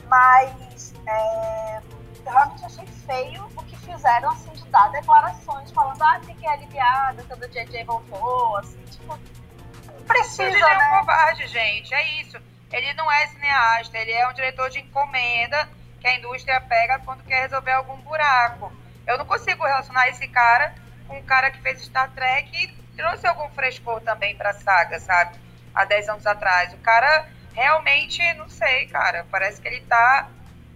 mas é, eu realmente achei feio o que fizeram, assim, de dar declarações falando, ah, fiquei aliviada quando o JJ voltou, assim, tipo, precisa, Ele né? é um covarde, gente, é isso ele não é cineasta, ele é um diretor de encomenda que a indústria pega quando quer resolver algum buraco. Eu não consigo relacionar esse cara com um cara que fez Star Trek e trouxe algum frescor também pra saga, sabe? Há 10 anos atrás. O cara realmente, não sei, cara, parece que ele tá,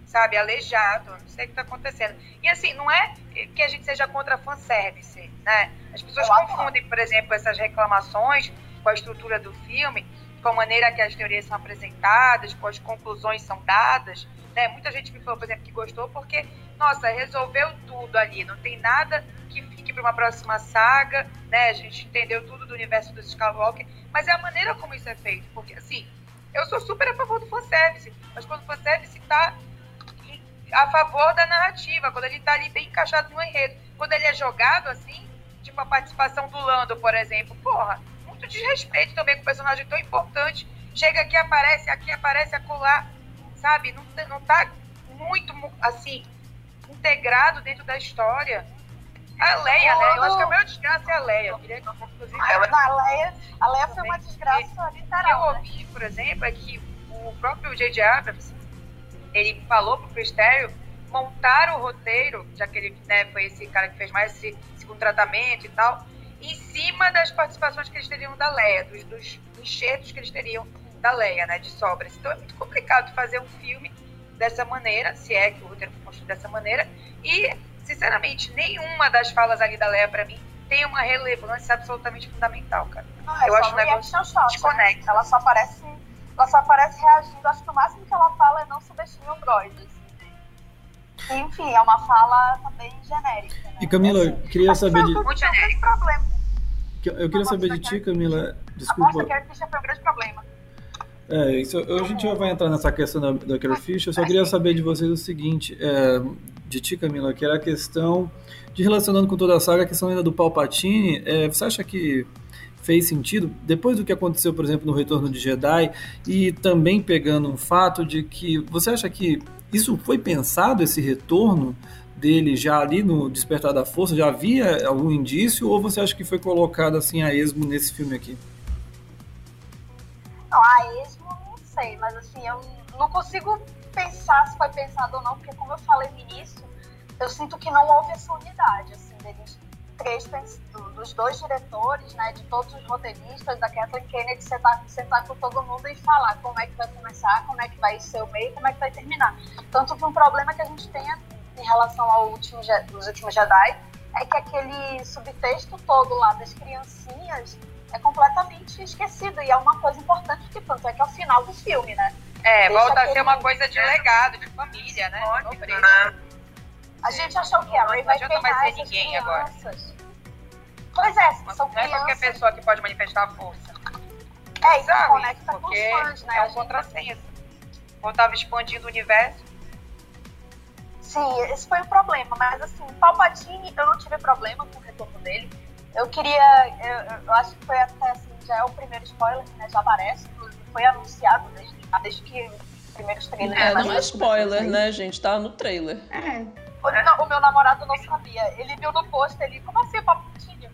sabe, aleijado, não sei o que tá acontecendo. E assim, não é que a gente seja contra fanservice, né? As pessoas confundem, por exemplo, essas reclamações com a estrutura do filme com a maneira que as teorias são apresentadas, com as conclusões são dadas. Né? Muita gente me falou, por exemplo, que gostou porque, nossa, resolveu tudo ali, não tem nada que fique para uma próxima saga, né? A gente entendeu tudo do universo do Skywalker, mas é a maneira como isso é feito, porque assim, eu sou super a favor do fanservice, mas quando o fanservice está a favor da narrativa, quando ele está ali bem encaixado no enredo. Quando ele é jogado assim, tipo a participação do Lando, por exemplo, porra, muito desrespeito também com um personagem tão importante. Chega aqui, aparece, aqui aparece, acolá, sabe? Não, não tá muito, assim, integrado dentro da história. A Leia, né? Eu acho que a maior desgraça é a Leia. Eu queria, inclusive, não, a Leia, a Leia foi uma desgraça literal. O que eu né? ouvi, por exemplo, é que o próprio J.J. Abrams, ele falou pro Cristério montar o roteiro, já que ele né, foi esse cara que fez mais esse segundo tratamento e tal, em cima das participações que eles teriam da Leia, dos, dos enxertos que eles teriam da Leia, né, de sobras. Então é muito complicado fazer um filme dessa maneira, se é que o roteiro foi construído dessa maneira, e, sinceramente, nenhuma das falas ali da Leia, para mim, tem uma relevância absolutamente fundamental, cara. Ah, eu acho um negócio shot, desconecta. Né? Ela só aparece, ela só aparece reagindo, acho que o máximo que ela fala é não subestime o droid. Enfim, é uma fala também genérica. Né? E Camila, assim, queria saber de. Muito genérico. Problema. Eu queria saber de ti, Camila. Desculpa. A Carrie Fisher foi um grande problema. É, isso, a gente já vai entrar nessa questão da, da Carrie Fisher. Eu só queria saber de vocês o seguinte, é, de ti, Camila, que era a questão de relacionando com toda a saga, a questão ainda do Palpatine. É, você acha que fez sentido depois do que aconteceu, por exemplo, no Retorno de Jedi e também pegando um fato de que você acha que isso foi pensado esse retorno dele já ali no Despertar da Força? Já havia algum indício ou você acha que foi colocado assim a esmo nesse filme aqui? Não, a esmo não sei, mas assim, eu não consigo pensar se foi pensado ou não, porque como eu falei no início, eu sinto que não houve essa unidade, assim, deles dos dois diretores, né, de todos os roteiristas, da Kathleen Kennedy, sentar, sentar com todo mundo e falar como é que vai começar, como é que vai ser o meio, como é que vai terminar. Tanto que um problema que a gente tem em relação ao último, últimos Jedi é que aquele subtexto todo lá das criancinhas é completamente esquecido e é uma coisa importante que tanto é que é o final do filme, né? É, Deixa volta aquele... a ser uma coisa de legado, de família, né? né? A gente achou que a Ray vai pegar mais ser ninguém crianças. agora. Pois é, Mas são não crianças. é qualquer pessoa que pode manifestar a força. É, isso Sabe? conecta com os fãs, né? É um contrassenso. Ou tava expandindo o universo. Sim, esse foi o problema. Mas assim, Palpatine, eu não tive problema com o retorno dele. Eu queria. Eu, eu acho que foi até assim, já é o primeiro spoiler, né? Já aparece, foi anunciado desde, desde que os primeiros trailers. É, não é spoiler, né, gente? Tá no trailer. É. O, o, meu namorado não sabia. Ele viu no post, ele, como assim, Palpatine?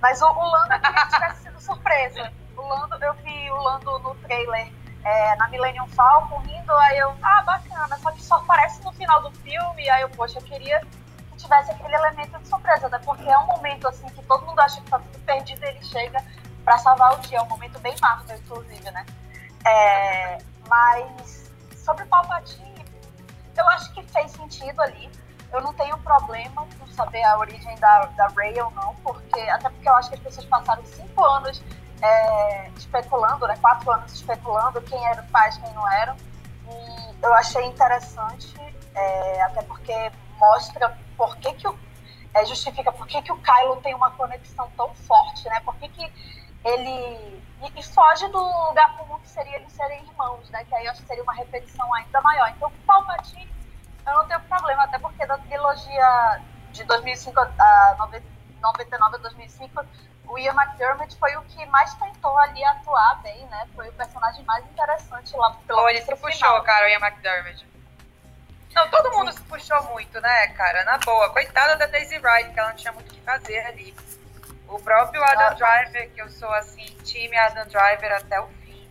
Mas o, o Lando queria que tivesse sido surpresa. O Lando, eu vi o Lando no trailer é, na Millennium Falcon rindo, aí eu, ah, bacana, só que só aparece no final do filme, aí eu, poxa, eu queria tivesse aquele elemento de surpresa, né? Porque é um momento assim que todo mundo acha que tá tudo perdido e ele chega para salvar o dia. É um momento bem Marvel, inclusive, né? É, mas sobre o Palpatine, eu acho que fez sentido ali. Eu não tenho problema com saber a origem da, da Rey ou não, porque até porque eu acho que as pessoas passaram cinco anos é, especulando, né? Quatro anos especulando quem era o pai, quem não era. E eu achei interessante, é, até porque mostra por que, que o, é, justifica por que, que o Kylo tem uma conexão tão forte, né? Por que, que ele. E, foge do lugar comum que seria eles serem irmãos, né? Que aí eu acho que seria uma repetição ainda maior. Então, o Palpatine, eu não tenho problema, até porque da trilogia de 2005 a 99 a 2005, o Ian McDermott foi o que mais tentou ali atuar bem, né? Foi o personagem mais interessante lá pelo Ele se puxou, cara, o Ian McDermott. Não, todo mundo se puxou muito, né, cara? Na boa. Coitada da Daisy Wright, que ela não tinha muito o que fazer ali. O próprio Adam Driver, que eu sou assim, time Adam Driver até o fim.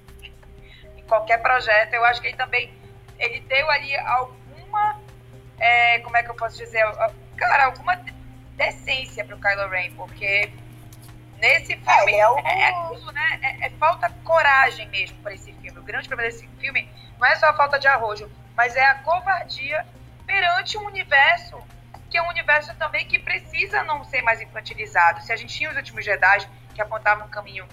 Em qualquer projeto, eu acho que ele também. Ele deu ali alguma. É, como é que eu posso dizer? Cara, alguma decência pro Kylo Ren, porque nesse filme é, é, o... é, é aquilo, né? É, é, falta coragem mesmo para esse filme. O grande problema desse filme não é só a falta de arrojo, mas é a covardia perante um universo que é um universo também que precisa não ser mais infantilizado. Se a gente tinha os últimos Jedi que apontavam um caminho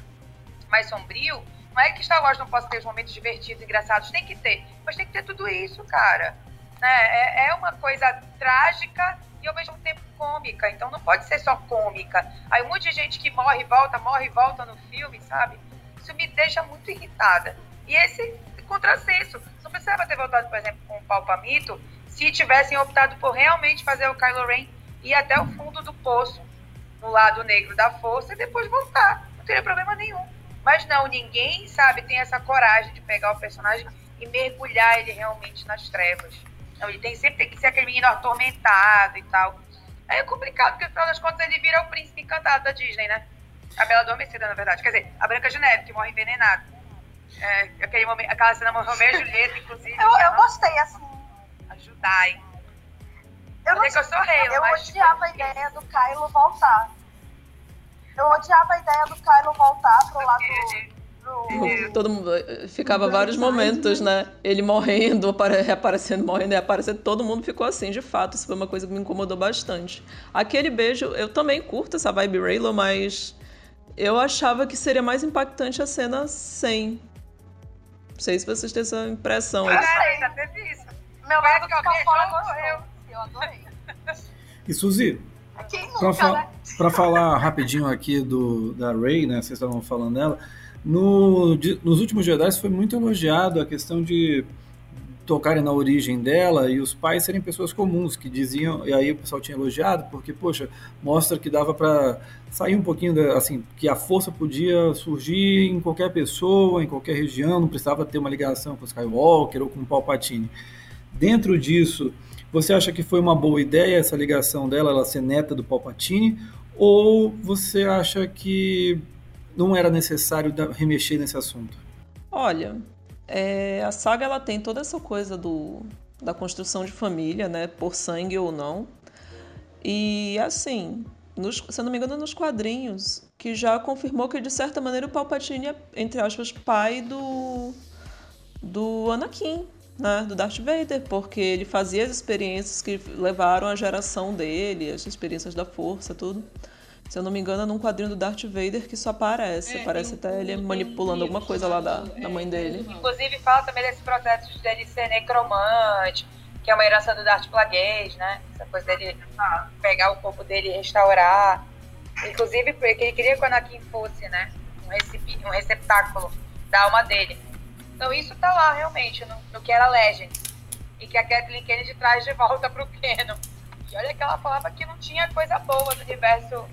mais sombrio, não é que Star Wars não possa ter os momentos divertidos, engraçados, tem que ter, mas tem que ter tudo isso, cara. Né? É, é uma coisa trágica e ao mesmo tempo cômica, então não pode ser só cômica. Aí um monte de gente que morre e volta, morre e volta no filme, sabe? Isso me deixa muito irritada. E esse contrassenso. Não precisava ter voltado, por exemplo, com o Palpamito se tivessem optado por realmente fazer o Kylo Ren ir até o fundo do poço, no lado negro da força, e depois voltar. Não teria problema nenhum. Mas não, ninguém, sabe, tem essa coragem de pegar o personagem e mergulhar ele realmente nas trevas. Não, ele tem, sempre tem que ser aquele menino atormentado e tal. Aí é complicado, porque afinal das contas ele vira o príncipe encantado da Disney, né? A Bela Adormecida, na verdade. Quer dizer, a Branca de Neve, que morre envenenada. É, aquele momento, aquela cena Romeu e Julieta, inclusive. Eu, eu gostei, assim. Ajudai. Eu, não, que eu sou rei, eu odiava a ideia do Kylo voltar. Eu odiava a ideia do Kylo voltar pro lado do... Todo mundo eh, ficava vários momentos, né? Ele morrendo, reaparecendo, morrendo e aparecendo. Todo mundo ficou assim, de fato. Isso foi uma coisa que me incomodou bastante. Aquele beijo, eu também curto essa vibe Raylo, mas eu achava que seria mais impactante a cena sem. Não sei se vocês têm essa impressão. Ah, ainda teve isso. Meu lado que fora morreu. Eu adorei. E Suzy, para fa né? falar rapidinho aqui do, da Ray, né? Vocês estavam falando dela. No, de, nos últimos Jedi foi muito elogiado a questão de tocarem na origem dela e os pais serem pessoas comuns que diziam e aí o pessoal tinha elogiado porque poxa mostra que dava para sair um pouquinho da, assim que a força podia surgir em qualquer pessoa em qualquer região não precisava ter uma ligação com o Skywalker ou com o Palpatine dentro disso você acha que foi uma boa ideia essa ligação dela ela ser neta do Palpatine ou você acha que não era necessário remexer nesse assunto? Olha, é, a saga ela tem toda essa coisa do, da construção de família, né, por sangue ou não. E assim, nos, se eu não me engano, nos quadrinhos, que já confirmou que de certa maneira o Palpatine é, entre aspas, pai do do Anakin, né, do Darth Vader, porque ele fazia as experiências que levaram a geração dele, as experiências da força, tudo. Se eu não me engano, é num quadrinho do Darth Vader que só aparece. É, Parece até ele manipulando alguma coisa lá da, da mãe dele. Inclusive, fala também desse processo dele ser necromante, que é uma herança do Darth Plagueis, né? Essa coisa dele pegar o corpo dele e restaurar. Inclusive, porque ele queria que o Anakin fosse, né? Um, um receptáculo da alma dele. Então, isso tá lá, realmente, no, no que era Legend. E que a Kathleen Kennedy traz de volta pro Canon. E olha que ela falava que não tinha coisa boa no universo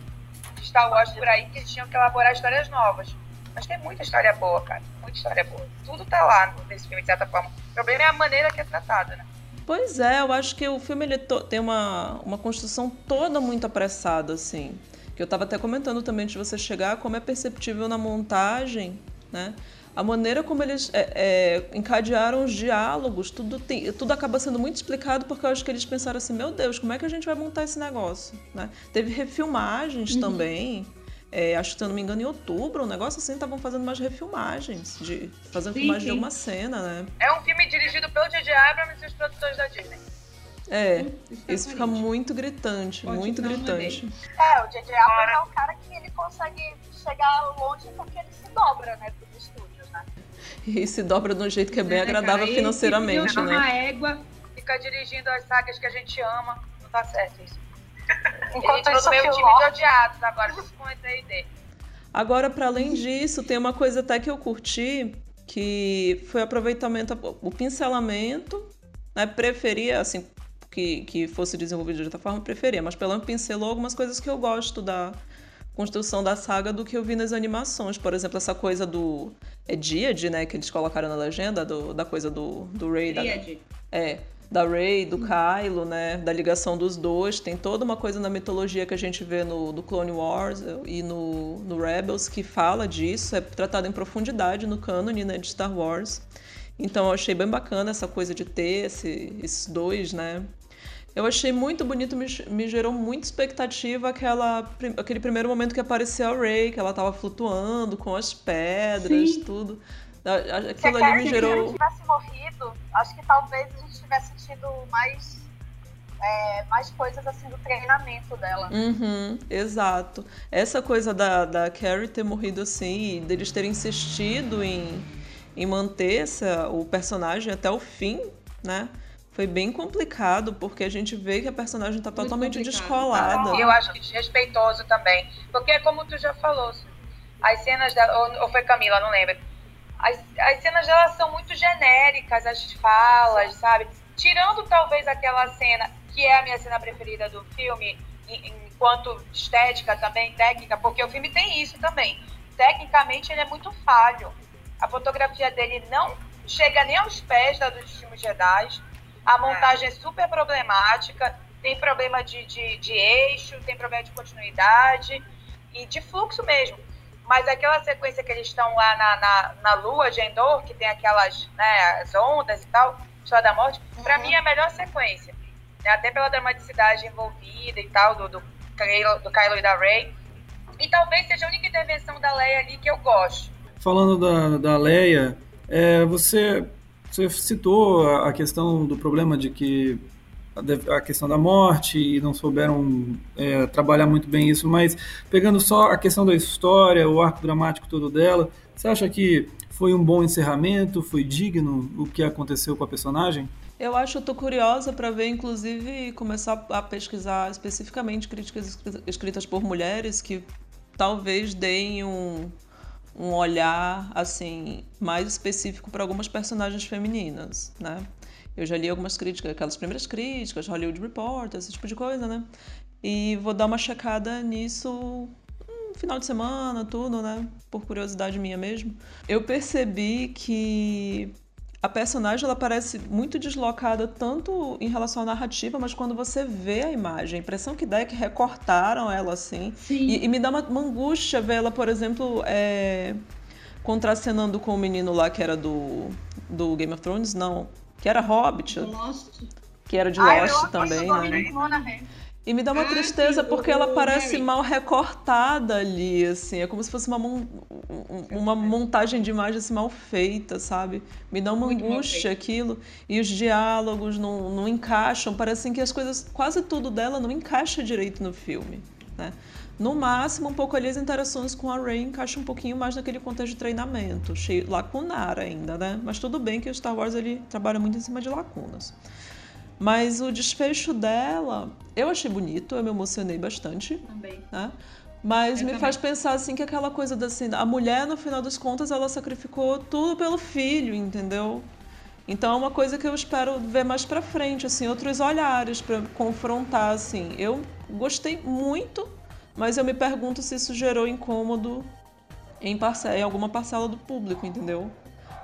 Star Wars por aí que tinham que elaborar histórias novas. Mas tem muita história boa, cara. Muita história boa. Tudo tá lá nesse filme, de certa forma. O problema é a maneira que é tratado, né? Pois é, eu acho que o filme ele tem uma, uma construção toda muito apressada, assim. Que eu estava até comentando também de você chegar, como é perceptível na montagem, né? A maneira como eles é, é, encadearam os diálogos, tudo, tem, tudo acaba sendo muito explicado porque eu acho que eles pensaram assim, meu Deus, como é que a gente vai montar esse negócio? Né? Teve refilmagens uhum. também. É, acho que, se eu não me engano, em outubro, um negócio assim, estavam fazendo umas refilmagens, de fazendo sim, filmagem sim. de alguma cena, né? É um filme dirigido pelo J.J. Abrams e os produtores da Disney. É, isso fica muito gritante, Pode muito gritante. É, o J.J. Abrams é o cara que ele consegue chegar longe porque ele se dobra, né? E se dobra de um jeito que é bem é, agradável cara, financeiramente, né? Uma égua, fica dirigindo as sagas que a gente ama, não tá certo isso. Enquanto isso, meio time de odiados agora, com essa ideia. Agora, para além disso, tem uma coisa até que eu curti, que foi o aproveitamento, o pincelamento, né? Preferia, assim, que, que fosse desenvolvido de outra forma, preferia, mas pelo menos pincelou algumas coisas que eu gosto da, construção da saga do que eu vi nas animações. Por exemplo, essa coisa do. É Díade, né? Que eles colocaram na legenda, do, da coisa do, do Rey. Da, é. Da Rey, do Kylo, né? Da ligação dos dois. Tem toda uma coisa na mitologia que a gente vê no, no Clone Wars e no, no Rebels que fala disso. É tratado em profundidade no cânone né, de Star Wars. Então eu achei bem bacana essa coisa de ter esse, esses dois, né? Eu achei muito bonito, me, me gerou muita expectativa aquela, aquele primeiro momento que apareceu a Ray, que ela tava flutuando com as pedras, Sim. tudo. Aquilo Se ali me gerou. Se ela tivesse morrido, acho que talvez a gente tivesse tido mais, é, mais coisas assim do treinamento dela. Uhum, exato. Essa coisa da, da Carrie ter morrido assim, e deles terem insistido em, em manter essa, o personagem até o fim, né? Foi bem complicado, porque a gente vê que a personagem está totalmente descolada. E eu acho que desrespeitoso também. Porque é como tu já falou, as cenas dela, ou, ou foi Camila, não lembro. As, as cenas dela são muito genéricas, as falas, sabe? tirando talvez aquela cena, que é a minha cena preferida do filme, enquanto estética também, técnica, porque o filme tem isso também. Tecnicamente ele é muito falho. A fotografia dele não chega nem aos pés da dos filmes Jedi. A montagem é, é super problemática, tem problema de, de, de eixo, tem problema de continuidade e de fluxo mesmo. Mas aquela sequência que eles estão lá na, na, na lua de Endor, que tem aquelas né, as ondas e tal, História da Morte, uhum. para mim é a melhor sequência. Né? Até pela dramaticidade envolvida e tal, do, do, Kylo, do Kylo e da Rey. E talvez seja a única intervenção da Leia ali que eu gosto. Falando da, da Leia, é, você, você citou a questão do problema de que a questão da morte e não souberam é, trabalhar muito bem isso, mas pegando só a questão da história, o arco dramático todo dela, você acha que foi um bom encerramento, foi digno o que aconteceu com a personagem? Eu acho, eu tô curiosa para ver, inclusive, começar a pesquisar especificamente críticas escritas por mulheres que talvez deem um, um olhar assim mais específico para algumas personagens femininas, né? Eu já li algumas críticas, aquelas primeiras críticas, Hollywood Reporter, esse tipo de coisa, né? E vou dar uma checada nisso no final de semana, tudo, né? Por curiosidade minha mesmo. Eu percebi que a personagem ela parece muito deslocada tanto em relação à narrativa, mas quando você vê a imagem, a impressão que dá é que recortaram ela assim. E, e, me dá uma, uma angústia ver ela, por exemplo, é, contracenando com o menino lá que era do, do Game of Thrones, não, que era Hobbit. Lost. Que era de Lost também, né? E me dá uma ah, tristeza sim, porque ela parece mal recortada ali, assim. É como se fosse uma, mon uma montagem de imagem assim, mal feita, sabe? Me dá uma Muito angústia aquilo. E os diálogos não, não encaixam. Parecem que as coisas, quase tudo dela não encaixa direito no filme, né? No máximo, um pouco ali as interações com a Rey encaixam um pouquinho mais naquele contexto de treinamento, cheio lacunar ainda, né? Mas tudo bem que o Star Wars ele trabalha muito em cima de lacunas. Mas o desfecho dela, eu achei bonito, eu me emocionei bastante. Também. Né? Mas eu me também. faz pensar assim que aquela coisa da assim, a mulher no final das contas ela sacrificou tudo pelo filho, entendeu? Então é uma coisa que eu espero ver mais para frente, assim, outros olhares para confrontar assim. Eu gostei muito mas eu me pergunto se isso gerou incômodo em, parcela, em alguma parcela do público, entendeu?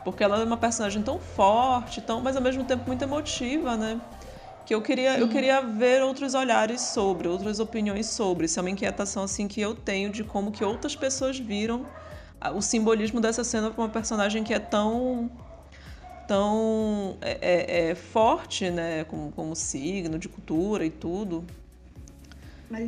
Porque ela é uma personagem tão forte, tão, mas ao mesmo tempo muito emotiva, né? Que eu queria, eu queria ver outros olhares sobre, outras opiniões sobre. Isso é uma inquietação assim que eu tenho de como que outras pessoas viram o simbolismo dessa cena para uma personagem que é tão tão é, é, é forte, né, como, como signo de cultura e tudo.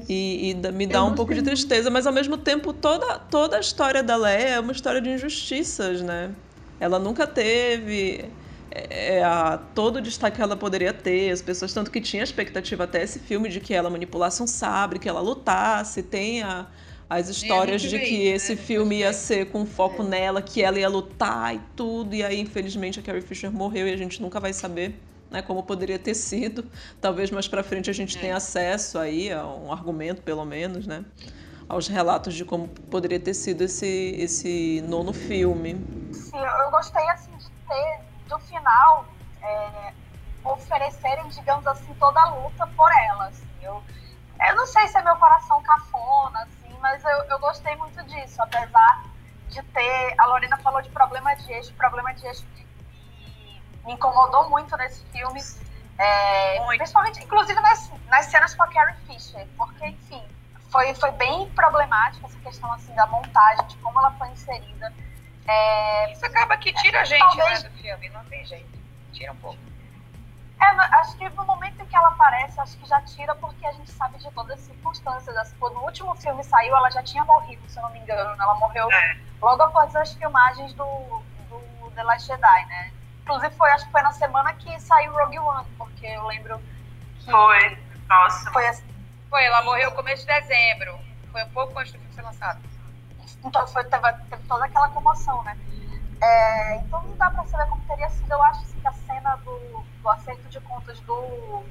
E, e, me dá um pouco de tristeza, mas ao mesmo tempo toda, toda a história da Leia é uma história de injustiças, né? Ela nunca teve é, a, todo o destaque que ela poderia ter, as pessoas tanto que tinha expectativa até esse filme de que ela manipulasse um sabre, que ela lutasse, tem a, as histórias de que né? esse filme ia ser com foco é. nela, que ela ia lutar e tudo, e aí infelizmente a Carrie Fisher morreu e a gente nunca vai saber né, como poderia ter sido. Talvez mais para frente a gente é. tenha acesso aí a um argumento, pelo menos, né, aos relatos de como poderia ter sido esse, esse nono filme. Sim, eu gostei assim de ter do final é, oferecerem, digamos assim, toda a luta por ela. Assim. Eu, eu não sei se é meu coração cafona, assim, mas eu, eu gostei muito disso, apesar de ter. A Lorena falou de problema de eixo, problema de eixo me incomodou muito nesse filme. É, principalmente, inclusive nas, nas cenas com a Carrie Fisher, porque, enfim, foi, foi bem problemática essa questão assim, da montagem, de como ela foi inserida. É, Isso acaba que tira a gente né, talvez, né, do filme, não tem jeito. Tira um pouco. É, acho que no momento em que ela aparece, acho que já tira porque a gente sabe de todas as circunstâncias. Quando o último filme saiu, ela já tinha morrido, se eu não me engano. Ela morreu é. logo após as filmagens do, do The Last Jedi, né? Inclusive, foi, acho que foi na semana que saiu Rogue One, porque eu lembro que. Foi, nossa. Foi, assim. foi ela morreu no começo de dezembro. Foi um pouco antes do filme ser lançado. Então, foi, teve, teve toda aquela comoção, né? É, então, não dá pra saber como teria sido. Eu acho assim, que a cena do, do acerto de contas do,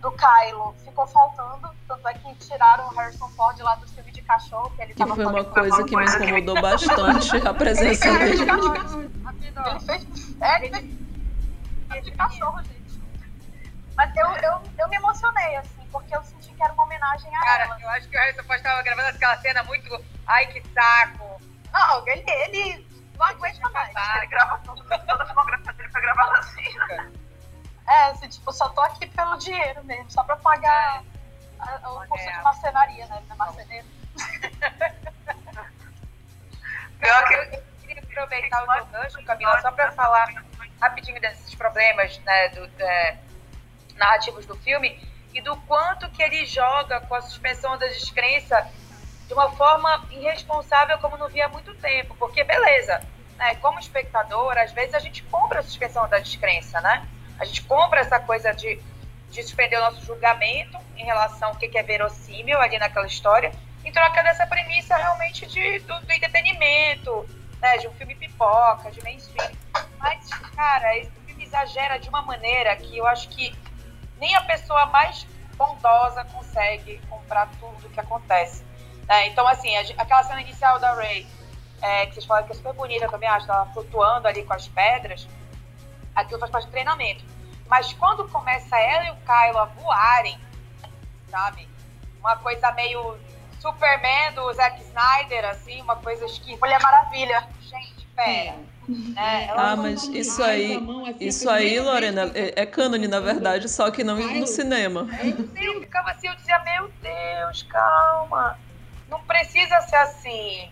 do Kylo ficou faltando. Tanto é que tiraram o Harrison Ford lá do filme de cachorro. Que, ele que foi uma coisa que me incomodou bastante a presença dele. Ele fez. É, ele fez de cachorro, gente. Mas eu, eu, eu me emocionei, assim, porque eu senti que era uma homenagem a Cara, ela. eu acho que o Harrison Ford estava gravando aquela cena muito. Ai, que saco! Não, ele, ele não aguenta mais. Ele grava tudo, toda a filmografia dele foi gravada assim. É, assim, tipo, só tô aqui pelo dinheiro mesmo, só pra pagar a- o curso de marcenaria, né? Ele é marceneiro. Pior que eu queria aproveitar o teu gancho, Camila, só para falar rapidinho desses problemas né, do, é, narrativos do filme e do quanto que ele joga com a suspensão da descrença de uma forma irresponsável como não via há muito tempo. Porque, beleza, né, como espectador, às vezes a gente compra a suspensão da descrença, né? A gente compra essa coisa de, de suspender o nosso julgamento em relação ao que é verossímil ali naquela história, em troca dessa premissa realmente de, do, do entretenimento, né, de um filme pipoca, de mainstream. Mas, cara, esse filme exagera de uma maneira que eu acho que nem a pessoa mais bondosa consegue comprar tudo que acontece. né? então, assim, a aquela cena inicial da Ray, é, que vocês falaram que é super bonita, eu também acho, ela flutuando ali com as pedras, aquilo faz parte do treinamento. Mas quando começa ela e o Kylo a voarem, sabe? Uma coisa meio Superman do Zack Snyder, assim, uma coisa esquisita. Mulher Maravilha. Gente, pera. né? Ela Ah, mas isso aí, isso aí, Lorena, é, é cânone, na verdade, só que não no cinema. Eu ficava assim, eu dizia, meu Deus, calma. Não precisa ser assim.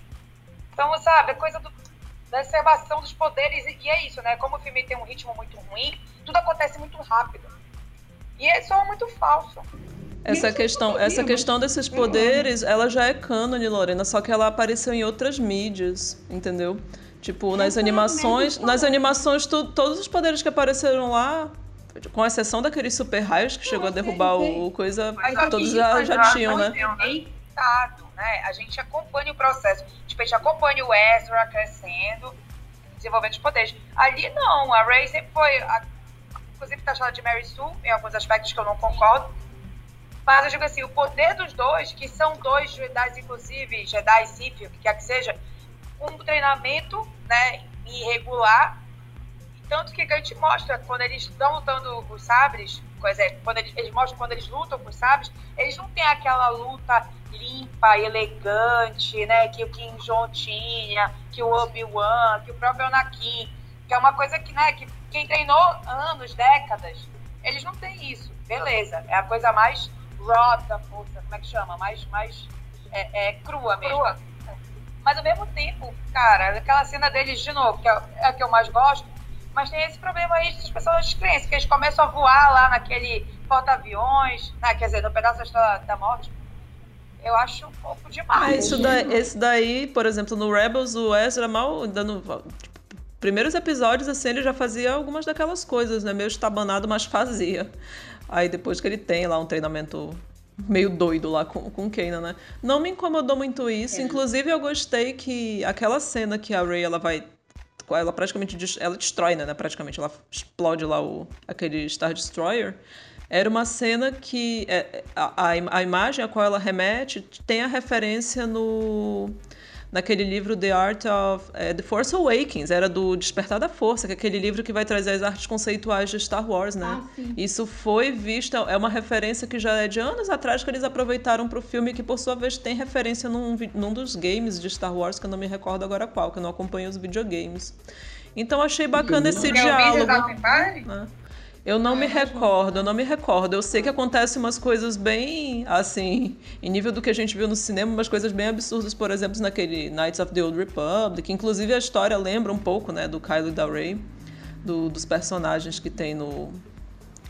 Então, sabe, a coisa do, da exacerbação dos poderes, e e é isso, né? Como o filme tem um ritmo muito ruim, tudo acontece muito rápido. E é só muito falso. Essa questão, essa questão desses poderes, ela já é cânone, Lorena, só que ela apareceu em outras mídias, entendeu? Tipo, nas animações, nas animações, tu- todos os poderes que apareceram lá, com exceção daqueles super raios que chegou a derrubar o coisa, todos já, já tinham, né? Estado, né? A gente acompanha o processo. Tipo, a gente acompanha o Ezra crescendo, desenvolvendo os poderes. Ali não, a Rey sempre foi, a, inclusive taxada de Mary Sue, em alguns aspectos que eu não concordo. Mas eu digo assim, o poder dos dois, que são dois Jedi, inclusive, Jedi Sith, o que quer que seja, um treinamento, né, irregular. Tanto que a gente mostra, quando eles estão lutando os sabres, exemplo, quando eles, eles mostram quando eles lutam com os sabres, eles não têm aquela luta limpa, elegante, né, que o Kim Jong tinha, que o Obi-Wan, que o próprio Anakin, que é uma coisa que, né, que quem treinou anos, décadas, eles não têm isso. Beleza, é a coisa mais raw da força, como é que chama? Mais, mais é, é, crua mesmo. Crua. Mas ao mesmo tempo, cara, aquela cena deles de novo, que é, é a que eu mais gosto, mas tem esse problema aí das pessoas de crença, que eles começam a voar lá naquele porta-aviões, né, quer dizer, no pedaço da, da morte. Eu acho um pouco demais. Ah, isso daí, esse daí, por exemplo, no Rebels, o Ezra mal dando. Tipo, primeiros episódios, assim, ele já fazia algumas daquelas coisas, né? Meio estabanado, mas fazia. Aí depois que ele tem lá um treinamento meio doido lá com, com o Kanan, né? Não me incomodou muito isso. Inclusive, eu gostei que aquela cena que a Rey ela vai. Ela praticamente ela destrói, né? Praticamente, ela explode lá o, aquele Star Destroyer. Era uma cena que é, a, a, a imagem a qual ela remete tem a referência no naquele livro The Art of é, The Force Awakens, era do Despertar da Força, que é aquele livro que vai trazer as artes conceituais de Star Wars, né? Ah, sim. Isso foi visto, é uma referência que já é de anos atrás que eles aproveitaram para o filme, que por sua vez tem referência num, num dos games de Star Wars, que eu não me recordo agora qual, que eu não acompanho os videogames. Então achei bacana esse Quer ouvir diálogo. Né? Eu não me recordo, eu não me recordo. Eu sei que acontecem umas coisas bem, assim, em nível do que a gente viu no cinema, umas coisas bem absurdas, por exemplo, naquele Knights of the Old Republic. Inclusive a história lembra um pouco, né, do Kylo e da Rey, do- dos personagens que tem no,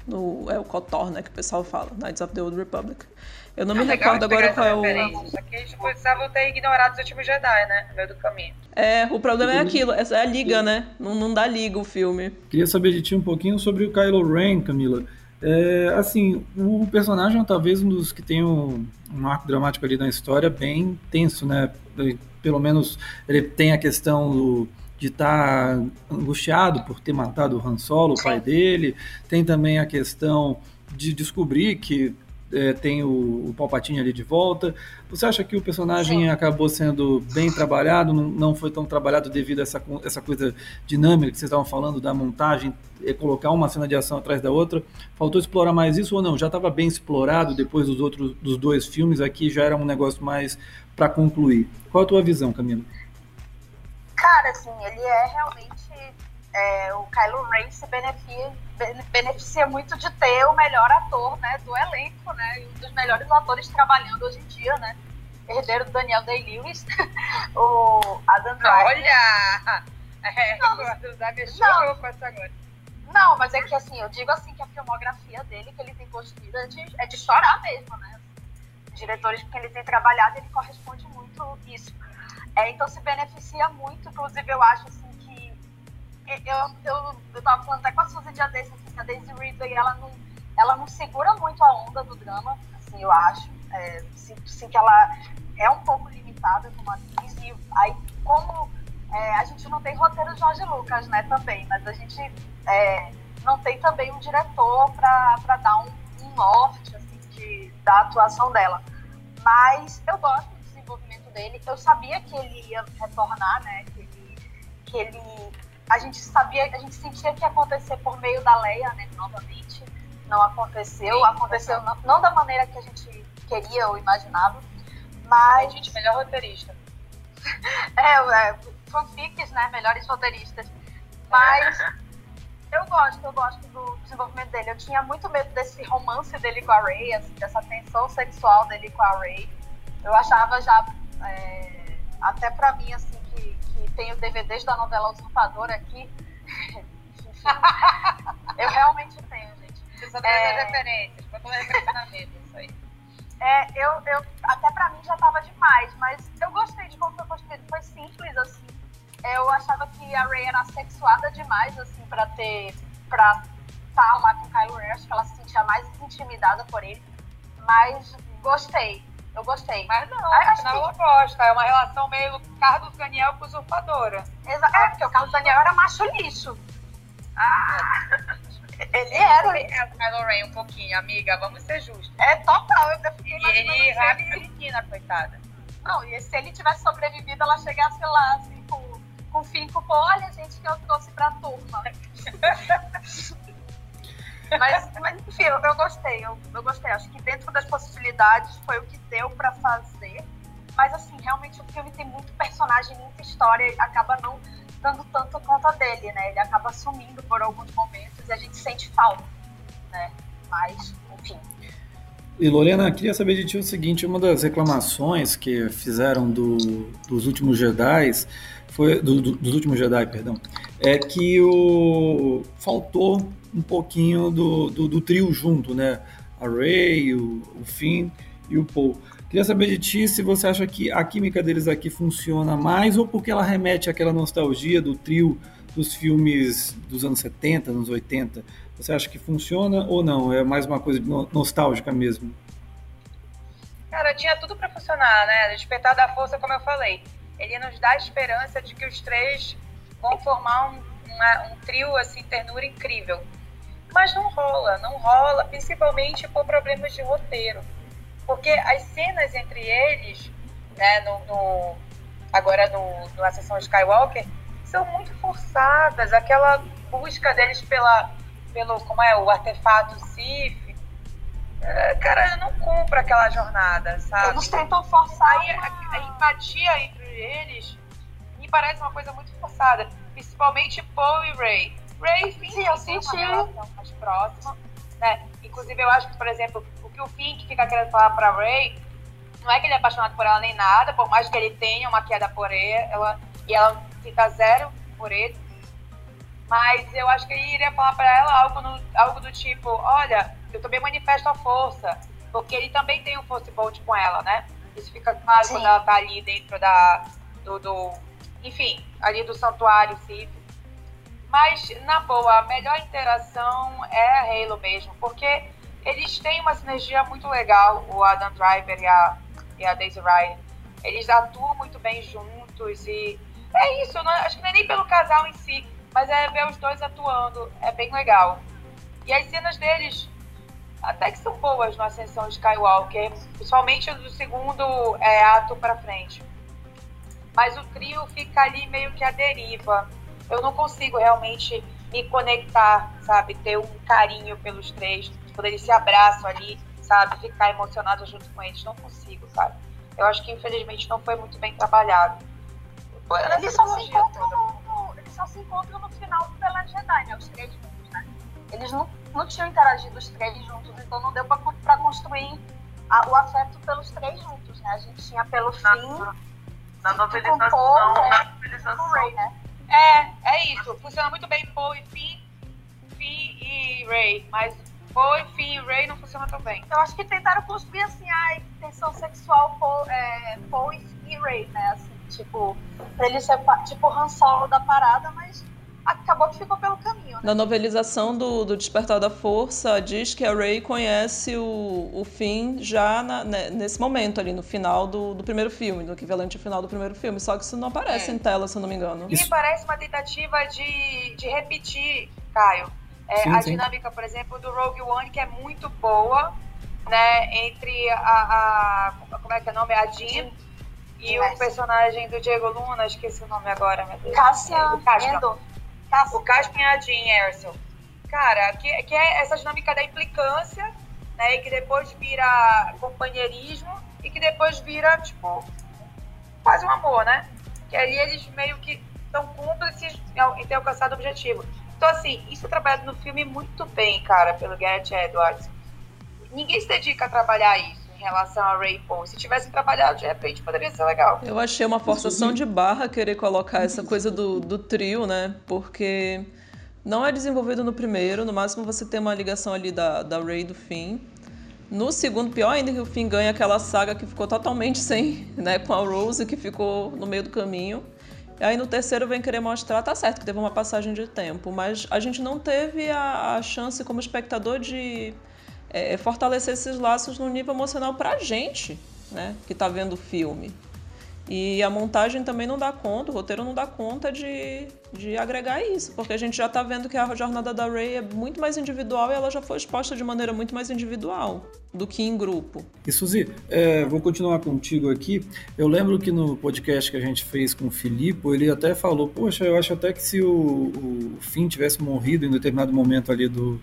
no... É o KOTOR, né, que o pessoal fala, Knights of the Old Republic. Eu não me É legal recordo agora qual é o... que eles precisavam ter ignorado os últimos Jedi, né? No meio do caminho. É, o problema é aquilo, essa é a liga, né? Não, não dá liga o filme. Queria saber de ti um pouquinho sobre o Kylo Ren, Camila. É, assim, o personagem é talvez um dos que tem um, um arco dramático ali na história bem tenso, né? Pelo menos ele tem a questão do- de estar angustiado por ter matado o Han Solo, o pai dele. Tem também a questão de descobrir que é, tem o, o Palpatine ali de volta. Você acha que o personagem Sim. acabou sendo bem trabalhado, não, não foi tão trabalhado devido a essa, essa coisa dinâmica que vocês estavam falando da montagem, é, colocar uma cena de ação atrás da outra? Faltou explorar mais isso ou não? Já estava bem explorado depois dos outros dos dois filmes, aqui já era um negócio mais para concluir. Qual a tua visão, Camila? Cara, assim, ele é realmente é, o Kylo Ren se beneficia, beneficia muito de ter o melhor ator né, do elenco, né? E um dos melhores atores trabalhando hoje em dia, né? Herdeiro do Daniel Day-Lewis, o Adam Driver. Olha! É, não, não. Não, mas é que assim, eu digo assim que a filmografia dele, que ele tem construído, é de, é de chorar mesmo, né? Os diretores com quem ele tem trabalhado, ele corresponde muito isso. É, então se beneficia muito, inclusive eu acho assim, eu, eu, eu tava falando até com a Suzy dia desse, assim, a Daisy Ridley, ela não, ela não segura muito a onda do drama, assim, eu acho. É, sinto sim, que ela é um pouco limitada como atriz, e aí como é, a gente não tem roteiro de Jorge Lucas, né, também, mas a gente é, não tem também um diretor para dar um, um, norte, assim, de, da atuação dela. Mas eu gosto dele, eu sabia que ele ia retornar, né, que ele, que ele a gente sabia, a gente sentia que ia acontecer por meio da Leia, né, novamente. Não aconteceu, Sim, aconteceu não, não, da maneira que a gente queria ou imaginava, mas... A gente, melhor roteirista. é, é, fanfics, né, melhores roteiristas. Mas eu gosto, eu gosto do desenvolvimento dele. Eu tinha muito medo desse romance dele com a Rey, assim, dessa tensão sexual dele com a Rey. Eu achava já, é, até pra mim, assim, tenho DVDs da novela Usurpadora aqui. eu realmente tenho, gente. Você só é... referências, pra poder mesa, isso aí. É, eu, eu, até pra mim já tava demais, mas eu gostei de como foi construído. Foi simples, assim. Eu achava que a Ray era sexuada demais, assim, pra ter. pra estar tá lá com o Kylo Ren. Acho que ela se sentia mais intimidada por ele. Mas gostei. Eu gostei. Mas não, ah, afinal que... ela gosta. É uma relação meio Carlos Daniel com usurpadora. Exato. É, porque o Carlos Daniel era macho lixo. Ah, ele era. É o Kylo Ren um pouquinho, amiga. Vamos ser justos. É total. Eu fiquei e ele rapta a menina, coitada. Não, e se ele tivesse sobrevivido, ela chegasse lá, assim, com, com fim, olha, gente, que eu trouxe pra turma. Mas, mas enfim, eu, eu gostei, eu, eu, gostei. Acho que dentro das possibilidades foi o que deu para fazer. Mas assim, realmente o filme tem muito personagem, muita história, e acaba não dando tanto conta dele, né? Ele acaba sumindo por alguns momentos e a gente sente falta, né? Mas, enfim. E Lorena, queria saber de ti o seguinte, uma das reclamações que fizeram do, dos últimos Jedi foi do, do, dos últimos Jedi, perdão, é que o faltou um pouquinho do, do, do trio junto, né? A Ray, o, o Finn e o Paul. Queria saber de ti se você acha que a química deles aqui funciona mais ou porque ela remete àquela nostalgia do trio dos filmes dos anos 70, anos 80. Você acha que funciona ou não? É mais uma coisa nostálgica mesmo? Cara, tinha tudo para funcionar, né? Despertar da Força, como eu falei. Ele nos dá a esperança de que os três vão formar um, uma, um trio, assim, ternura incrível mas não rola, não rola, principalmente por problemas de roteiro. Porque as cenas entre eles, né, no, no agora no, no Ascensão Skywalker, são muito forçadas. Aquela busca deles pela, pelo, como é, o artefato Sith, é, cara, não compra aquela jornada, sabe? Eles tentam forçar. Aí a, a, empatia eles me parece uma coisa muito forçada, principalmente Paul e Ray Ray Fink Sim, eu senti. uma relação mais próxima, né? Inclusive, eu acho que, por exemplo, o que o Fink fica querendo falar pra Ray não é que ele é apaixonado por ela nem nada, por mais que ele tenha uma queda por ela, e ela fica zero por ele. Mas eu acho que ele iria falar para ela algo, no, algo do tipo: olha, eu também manifesto a força, porque ele também tem um Force Bolt com ela, né? Isso fica claro Sim. quando ela tá ali dentro da, do, do, enfim, ali do santuário Sith. Mas, na boa, a melhor interação é a Halo mesmo, porque eles têm uma sinergia muito legal, o Adam Driver e a, e a Daisy Ryan. Eles atuam muito bem juntos e é isso, não, acho que não é nem pelo casal em si, mas é ver os dois atuando, é bem legal. E as cenas deles até que são boas no Ascensão Skywalker, principalmente do segundo é, ato para frente. Mas o trio fica ali meio que à deriva. Eu não consigo realmente me conectar, sabe? Ter um carinho pelos três, quando eles se abraçam ali, sabe? Ficar emocionado junto com eles. Não consigo, sabe? Eu acho que infelizmente não foi muito bem trabalhado. Eles só, se encontram no, eles só se encontram no final do The Last Jedi, né? Os três juntos, né? Eles não, não tinham interagido os três juntos, então não deu pra, pra construir a, o afeto pelos três juntos, né? A gente tinha pelo fim. Na novelização, na novelização. Ray, né? É, é isso. Funciona muito bem Poe e Finn, Finn e Ray, mas Poe, Finn e Ray não funciona tão bem. Eu acho que tentaram construir assim a tensão sexual Poe, é, Poe e Ray, né? Assim, tipo, pra ele ser tipo Han Solo da parada, mas acabou que ficou pelo caminho. Né? Na novelização do, do Despertar da Força, diz que a Rey conhece o, o Finn já na, né, nesse momento ali, no final do, do primeiro filme, no equivalente ao final do primeiro filme. Só que isso não aparece é. em tela, se eu não me engano. E parece uma tentativa de, de repetir, Caio, é, sim, a sim. dinâmica, por exemplo, do Rogue One, que é muito boa, né, entre a, a como é que é o nome? A Jean e o personagem do Diego Luna, esqueci o nome agora, meu Deus. Cassian Endo. O Caspian e a Jean Erso. Cara, que, que é essa dinâmica da implicância, né? E que depois vira companheirismo e que depois vira, tipo, quase um amor, né? Que ali eles meio que estão cúmplices em ter alcançado o objetivo. Então, assim, isso é trabalhado no filme muito bem, cara, pelo Garrett Edwards. Ninguém se dedica a trabalhar isso em relação a Ray Paul. Se tivessem trabalhado, de repente poderia ser legal. Eu achei uma forçação de barra querer colocar essa coisa do, do trio, né? Porque não é desenvolvido no primeiro, no máximo você tem uma ligação ali da, da Ray do Finn. No segundo, pior ainda que o Finn ganha aquela saga que ficou totalmente sem, né, com a Rose, que ficou no meio do caminho. E aí no terceiro vem querer mostrar, tá certo que teve uma passagem de tempo, mas a gente não teve a, a chance como espectador de é, é, fortalecer esses laços no nível emocional para a gente, né, que está vendo o filme. E a montagem também não dá conta, o roteiro não dá conta de, de agregar isso, porque a gente já está vendo que a jornada da Ray é muito mais individual e ela já foi exposta de maneira muito mais individual do que em grupo. E Suzy, é, vou continuar contigo aqui. Eu lembro que no podcast que a gente fez com o Filipe, ele até falou: Poxa, eu acho até que se o, o Finn tivesse morrido em determinado momento ali do,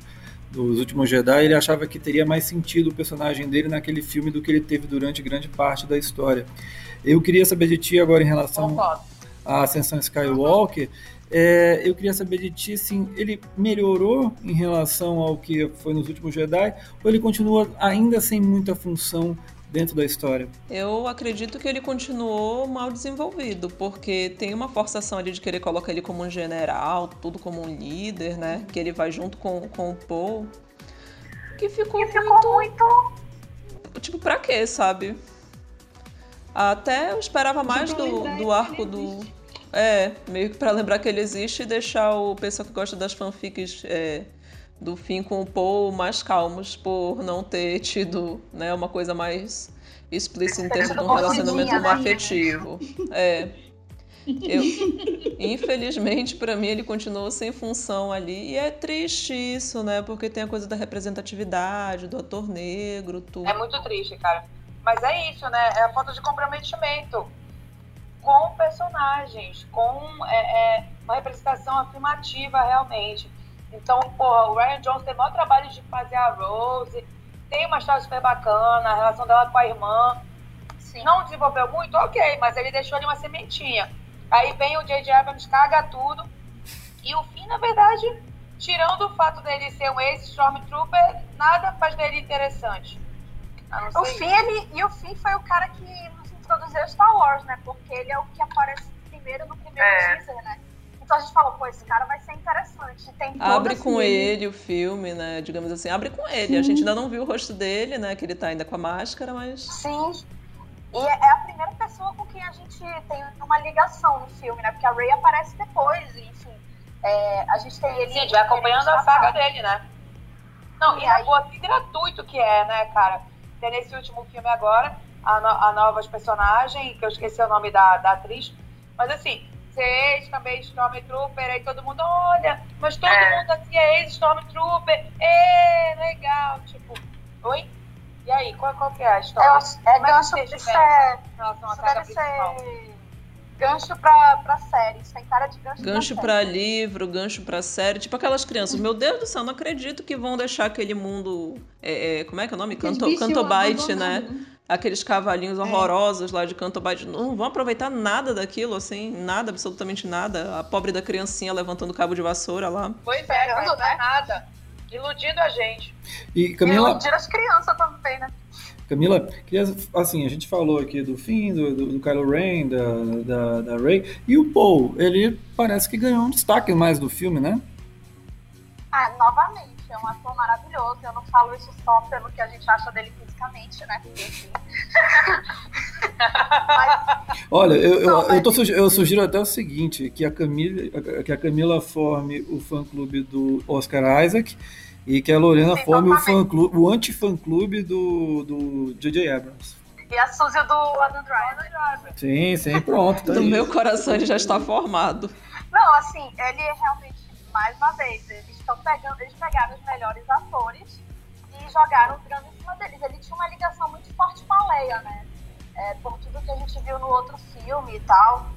dos últimos Jedi, ele achava que teria mais sentido o personagem dele naquele filme do que ele teve durante grande parte da história. Eu queria saber de ti agora em relação à Ascensão Skywalker. É, eu queria saber de ti, assim, ele melhorou em relação ao que foi nos últimos Jedi ou ele continua ainda sem muita função dentro da história? Eu acredito que ele continuou mal desenvolvido, porque tem uma forçação ali de querer colocar ele como um general, tudo como um líder, né? Que ele vai junto com, com o Paul. Que ficou, que ficou muito... muito. Tipo, pra quê, sabe? Até eu esperava mais do, do arco do. É, meio que pra lembrar que ele existe e deixar o pessoal que gosta das fanfics é, do fim com o Paul mais calmos por não ter tido né, uma coisa mais explícita em termos de um relacionamento né? afetivo. É. Eu, infelizmente, para mim, ele continuou sem função ali. E é triste isso, né? Porque tem a coisa da representatividade, do ator negro, tudo. É muito triste, cara. Mas é isso, né? É a falta de comprometimento com personagens, com é, é, uma representação afirmativa realmente. Então, porra, o Ryan Jones tem o maior trabalho de fazer a Rose, tem uma história super bacana, a relação dela com a irmã. Sim. Não desenvolveu muito, ok, mas ele deixou ali uma sementinha. Aí vem o J.J. Abrams, caga tudo. E o fim, na verdade, tirando o fato dele ser um ex-Stormtrooper, nada faz dele interessante. O fim, ele, e o fim foi o cara que nos introduziu Star Wars, né? Porque ele é o que aparece primeiro no primeiro é. teaser, né? Então a gente falou, pô, esse cara vai ser interessante. Tem abre com assim, ele o filme, né? Digamos assim, abre com ele. Sim. A gente ainda não viu o rosto dele, né? Que ele tá ainda com a máscara, mas. Sim. E é a primeira pessoa com quem a gente tem uma ligação no filme, né? Porque a Ray aparece depois, enfim. É, a gente tem ele. Sim, vai acompanhando a saga dele, né? Não, e, e aí... o gratuito que é, né, cara? Tem nesse último filme agora, a, no, a novas personagem, que eu esqueci o nome da, da atriz. Mas assim, vocês também Stormtrooper, aí todo mundo, olha, mas todo é. mundo aqui é ex-Stormtrooper, é legal, tipo, Oi? E aí, qual, qual que é a história? Eu é Como é que gancho, isso é, isso deve principal? ser gancho pra, pra série. Isso tem cara de gancho, Gancho pra pra livro, gancho pra série, tipo aquelas crianças. Meu Deus do céu, não acredito que vão deixar aquele mundo. é, é, como é que é o nome? Canto, Cantobite, né? Aqueles cavalinhos É. horrorosos lá de Cantobite. Não vão aproveitar nada daquilo, assim, nada, absolutamente nada. A pobre da criancinha levantando cabo de vassoura lá. Pois é, não né? nada. Iludindo a gente. E E Camila, iludir as crianças também, né? Camila, queria, assim, a gente falou aqui do fim, do, do, do Kylo Ren, da, da, da Rey, e o Paul, ele parece que ganhou um destaque mais do filme, né? Ah, novamente, é um ator maravilhoso. Eu não falo isso só pelo que a gente acha dele fisicamente, né? Porque. Mas, Olha, eu, eu, Não, mas- eu, tô sugi- eu sugiro até o seguinte, que a, Camila, que a Camila forme o fã-clube do Oscar Isaac e que a Lorena forme o, Exatamente. o anti-fã-clube do, do J.J. Abrams. e a Suzy do Adam Driver. Sim, sim, pronto. Tá No aí. meu coração ele já está formado. Não, assim, ele é realmente, mais uma vez, eles estão pegando, eles pegaram os melhores atores e jogaram cima deles. Ele tinha uma ligação muito forte com a Leia, né? É, por tudo que a gente viu no outro filme e tal.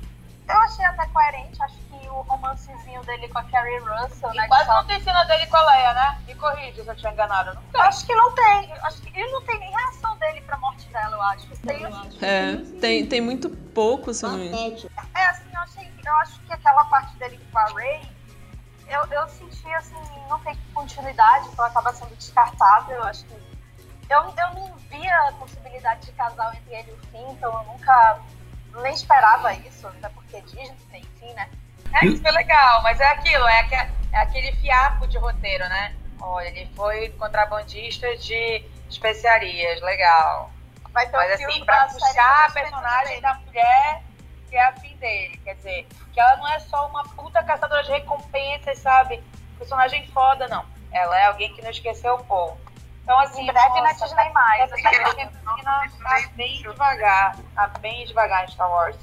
Eu achei até coerente, acho que o romancezinho dele com a Carrie Russell, né? E que quase só- não tem cena dele com a Leia, né? Me corrige se eu tiver enganado. Não tem. acho que não tem. Acho que ele não tem nem reação dele pra morte dela, eu acho. Tem, Eu acho. É, tem, tem muito pouco, se não me. É, assim, eu, achei, eu acho que aquela parte dele com a Ray, eu, eu senti, assim, não tem continuidade, então acaba sendo descartável. Eu acho que. Eu, eu não via a possibilidade de casal entre ele e o Finn, então eu nunca. Nem esperava isso, até porque Disney, enfim, né? É, isso é legal, mas é aquilo, é, aque- é aquele fiapo de roteiro, né? Olha, ele foi contrabandista de especiarias, legal. Vai ter Mas um filme assim, pra puxar a personagem da mulher que é afim dele. Quer dizer, que ela não é só uma puta caçadora de recompensas, sabe? Personagem foda, não. Ela é alguém que não esqueceu o povo. Então, assim, Em breve na Disney mais. Essa menina tá bem devagar. Tá bem devagar em Star Wars.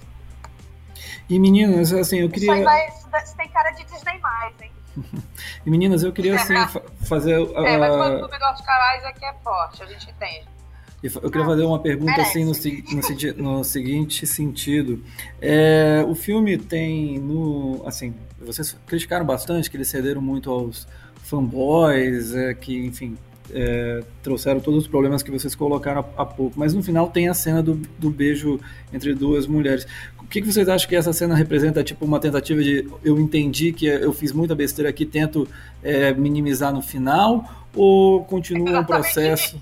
E meninas, assim, eu Isso aí queria. vai, isso tem cara de Disney mais, hein? E meninas, eu queria assim fa- fazer. É, mas o ah, clube do Oscar Isaac é forte, a gente entende. Eu queria fazer uma pergunta merece. assim no, no no seguinte sentido. É, o filme tem no assim, vocês criticaram bastante que eles cederam muito aos fanboys, é, que enfim é, trouxeram todos os problemas que vocês colocaram há, há pouco. Mas no final tem a cena do, do beijo entre duas mulheres. O que, que vocês acham que essa cena representa? Tipo uma tentativa de eu entendi que eu fiz muita besteira aqui, tento é, minimizar no final? Ou continua um processo?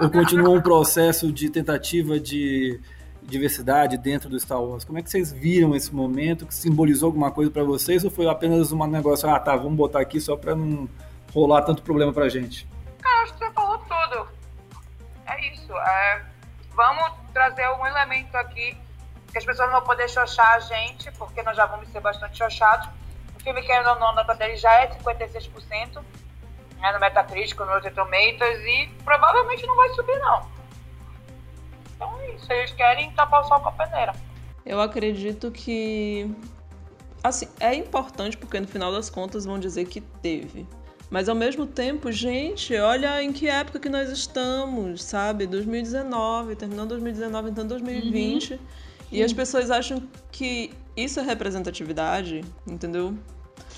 ou continua um processo de tentativa de diversidade dentro do Star Wars? Como é que vocês viram esse momento? Que simbolizou alguma coisa para vocês ou foi apenas um negócio, ah, tá, vamos botar aqui só para não rolar tanto problema pra gente? Cara, acho que você falou tudo. É isso. é, vamos trazer um elemento aqui que as pessoas não vão poder xoxar a gente, porque nós já vamos ser bastante xoxados. O filme, querendo ou não, a nota dele já é 56%, né, no Metacritic, no Rotten Tomatoes, e provavelmente não vai subir, não. Então é isso. Eles querem tapar o sol com a peneira. Eu acredito que. Assim, é importante porque no final das contas vão dizer que teve. Mas ao mesmo tempo, gente, olha em que época que nós estamos, sabe? 2019, terminando 2019, então 2020. E as pessoas acham que isso é representatividade, entendeu?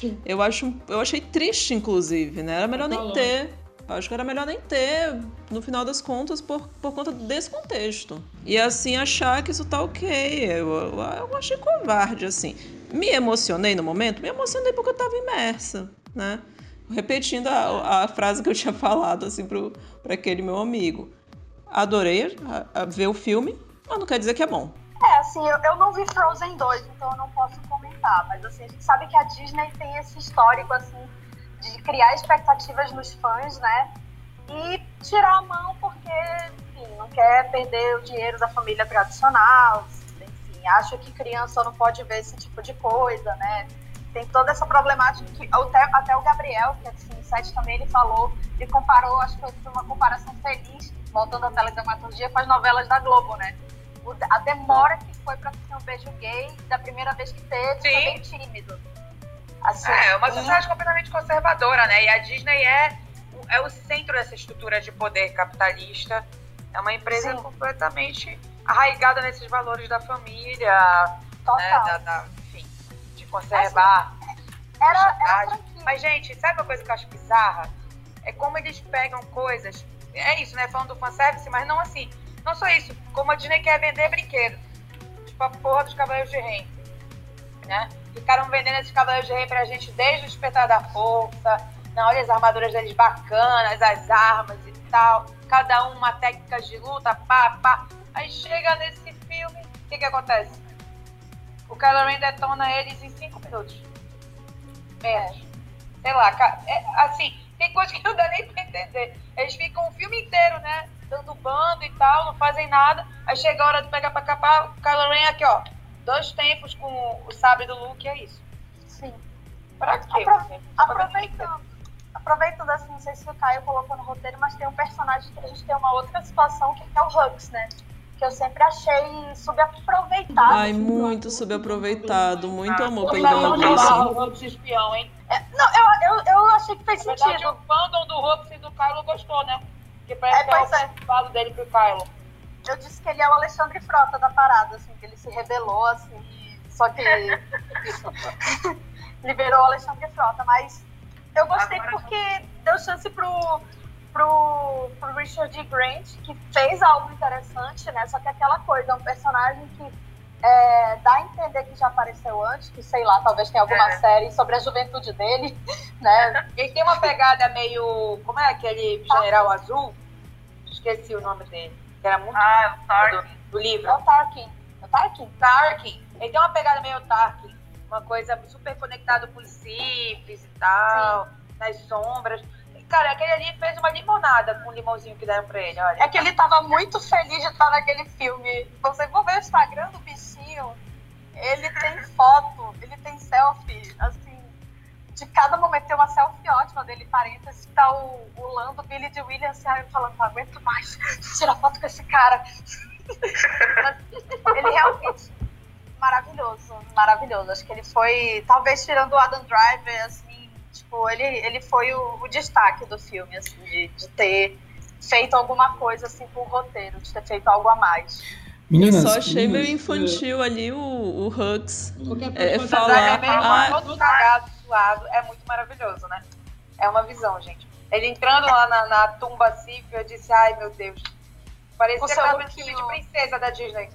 Sim. Eu acho, eu achei triste, inclusive, né? Era melhor nem Falou. ter. Eu acho que era melhor nem ter, no final das contas, por, por conta desse contexto. E assim achar que isso tá ok. Eu, eu, eu achei covarde, assim. Me emocionei no momento? Me emocionei porque eu tava imersa, né? Repetindo a, a frase que eu tinha falado, assim, pro, pra aquele meu amigo. Adorei a- a ver o filme, mas não quer dizer que é bom. É, assim, eu, eu não vi Frozen 2, então eu não posso comentar. Mas assim, a gente sabe que a Disney tem esse histórico, assim, de criar expectativas nos fãs, né? E tirar a mão porque, enfim, não quer perder o dinheiro da família tradicional. Enfim, acha que criança não pode ver esse tipo de coisa, né? Tem toda essa problemática que até, até o Gabriel, que assim, no site também ele falou, ele comparou, acho que foi uma comparação feliz, voltando à teledramaturgia, com as novelas da Globo, né? O- a demora que foi pra ter um beijo gay da primeira vez que teve, foi Sim. bem tímido. Assim, É, uma e- sociedade completamente conservadora, né? E a Disney é, é o centro dessa estrutura de poder capitalista. É uma empresa Sim. completamente arraigada nesses valores da família, né, da, da, enfim, de conservar. Era, era Mas, gente, sabe uma coisa que eu acho bizarra? É como eles pegam coisas. É isso, né? Falando do fanservice, mas não assim. Não só isso, como a Disney quer vender brinquedos. Tipo a porra dos Cavaleiros de Rei. Né? Ficaram vendendo esses Cavaleiros de Rei pra gente desde o Despertar da Força. Não, olha as armaduras deles bacanas, as armas e tal. Cada um uma técnica de luta, pá, pá. Aí chega nesse filme, o que que acontece? O Kylo Ren detona eles em 5 minutos. Menos. Sei lá, é, assim, tem coisa que não dá nem pra entender. Eles ficam o filme inteiro, né? Dando bando e tal, não fazem nada. Aí chega a hora de pegar pra capar, o Kylo Ren aqui, ó. Dois tempos com o sabre do Luke, é isso. Sim. Pra quê? Apro aproveitando, aproveitando assim, não sei se o Caio colocou no roteiro, mas tem um personagem que a gente tem uma outra situação que é o Hux, né? Que eu sempre achei subaproveitado. Ai, muito subaproveitado, muito amor pelo Douglas. espião, hein? É, não, eu, eu, eu achei que fez sentido. Verdade, o fandom do Hux e do Kylo gostou, né? Que parece é, que é o é. dele pro Kylo. Eu disse que ele é o Alexandre Frota da parada, assim, que ele se rebelou, assim, só que liberou o Alexandre Frota, mas eu gostei Agora, porque deu chance pro pro, pro Richard D. Grant, que fez algo interessante, né? Só que aquela coisa, é um personagem que é, dá a entender que já apareceu antes, que sei lá, talvez tenha alguma é. série sobre a juventude dele, né? Ele tem uma pegada meio. Como é aquele general azul? Esqueci o nome dele. Que era muito. Ah, o Tarkin. Do, do livro. É o Tarkin. É o Tarkin? Tarkin. Ele tem uma pegada meio Tarkin. Uma coisa super conectada com os Siths e tal, Sim. nas sombras. Cara, aquele ali fez uma limonada com o limãozinho que deram pra ele, olha. É que ele tava muito feliz de estar naquele filme. Você for ver o Instagram do bichinho, ele tem foto, ele tem selfie, assim, de cada momento tem uma selfie ótima dele, parênteses, tá o, o Lando, Billy de Williams, aí falando, não aguento mais, tira foto com esse cara. ele realmente maravilhoso, maravilhoso. Acho que ele foi, talvez tirando o Adam Driver, assim, Tipo, ele, ele foi o, o destaque do filme, assim, de, de, ter feito alguma coisa assim com o roteiro, de ter feito algo a mais. Meninas, Só achei meninas, meio infantil é... ali o, o Hux. É, é falar. É meio ah, todo cagado, suado, é muito maravilhoso, né? É uma visão, gente. Ele entrando lá na, na tumba assim, eu disse, ai meu Deus. Parecia o um filme de princesa da Disney.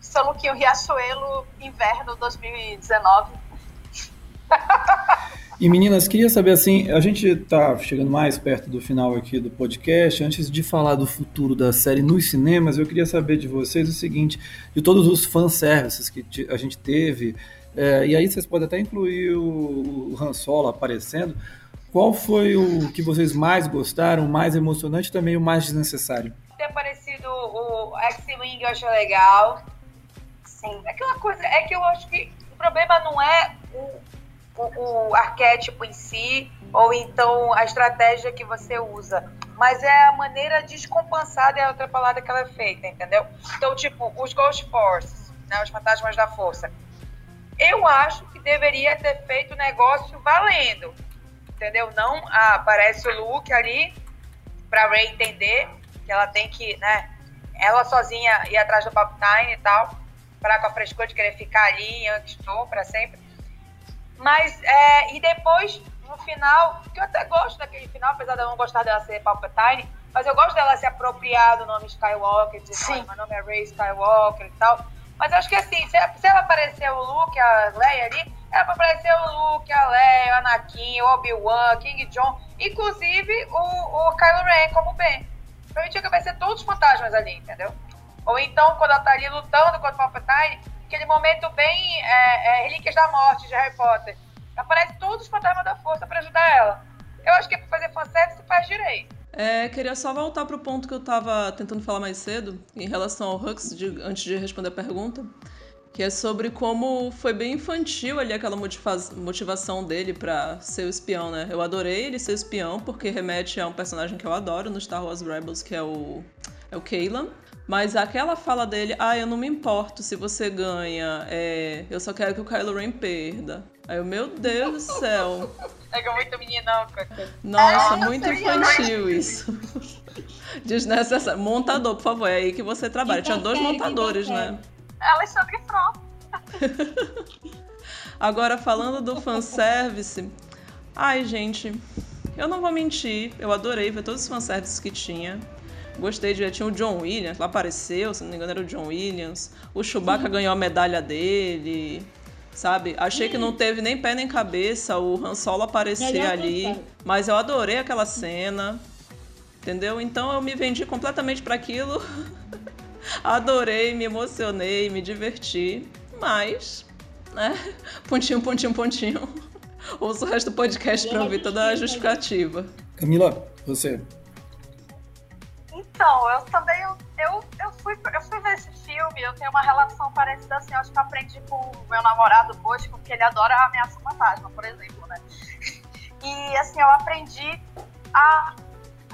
Seu lookinho Riachuelo, inverno 2019. E meninas, queria saber assim, a gente está chegando mais perto do final aqui do podcast. Antes de falar do futuro da série nos cinemas, eu queria saber de vocês o seguinte: de todos os fanservices que a gente teve, é, e aí vocês podem até incluir o, o Han Solo aparecendo. Qual foi o que vocês mais gostaram, o mais emocionante também o mais desnecessário? Ter aparecido o X-Wing eu acho legal. Sim. É aquela coisa, é que eu acho que o problema não é o o, o arquétipo em si, ou então a estratégia que você usa. Mas é a maneira descompassada, é a outra palavra que ela é feita, entendeu? Então, tipo, os Ghost Force, né, os fantasmas da força. Eu acho que deveria ter feito o negócio valendo, entendeu? Não ah, aparece o Luke ali para Rey entender que ela tem que, né, ela sozinha ir atrás do Palpatine e tal, parar com a frescura de querer ficar ali em Angstou para sempre. Mas, é, e depois, no final, que eu até gosto daquele final, apesar de eu não gostar dela ser Palpatine, mas eu gosto dela se apropriar do nome Skywalker, dizer, Sim. meu nome é Rey Skywalker e tal. Mas acho que assim, se, se ela aparecer o Luke, a Leia ali, era pra aparecer o Luke, a Leia, o Anakin, o Obi-Wan, King John, inclusive o, o Kylo Ren como Ben. Pra mim tinha que aparecer todos os fantasmas ali, entendeu? Ou então, quando ela tá ali lutando contra o Palpatine, aquele momento bem é, é, Relíquias da Morte de Harry Potter. Aparece todos os fantasmas da força para ajudar ela. Eu acho que é pra fazer fanservice faz direito. É, queria só voltar pro ponto que eu tava tentando falar mais cedo, em relação ao Hux, de, antes de responder a pergunta, que é sobre como foi bem infantil ali aquela motiva motivação dele para ser o espião, né? Eu adorei ele ser espião, porque remete a um personagem que eu adoro no Star Wars Rebels, que é o, é o Kaylan. Mas aquela fala dele, ah, eu não me importo se você ganha, é, eu só quero que o Kylo Ren perda. Aí eu, meu Deus do céu. É muito meninão. Nossa, é, muito infantil isso. Desnecessário. Montador, por favor, é aí que você trabalha. Tinha dois montadores, né? Alexandre Frota. Agora, falando do fanservice. Ai, gente, eu não vou mentir. Eu adorei ver todos os fanservices que tinha. Gostei de. Tinha o John Williams, lá apareceu, se não me engano era o John Williams. O Chewbacca uhum. ganhou a medalha dele. Sabe? Achei que não teve nem pé nem cabeça o Han Solo aparecer ali. Mas eu adorei aquela cena. Entendeu? Então eu me vendi completamente para aquilo. adorei, me emocionei, me diverti. Mas, né? Pontinho, pontinho, pontinho. Ouço o resto do podcast para ouvir toda a justificativa. Camila, você. Então, eu também eu, eu, fui, eu fui ver esse filme, eu tenho uma relação parecida assim, acho que aprendi com o meu namorado hoje, porque ele adora a ameaça fantasma, por exemplo, né? E assim, eu aprendi a,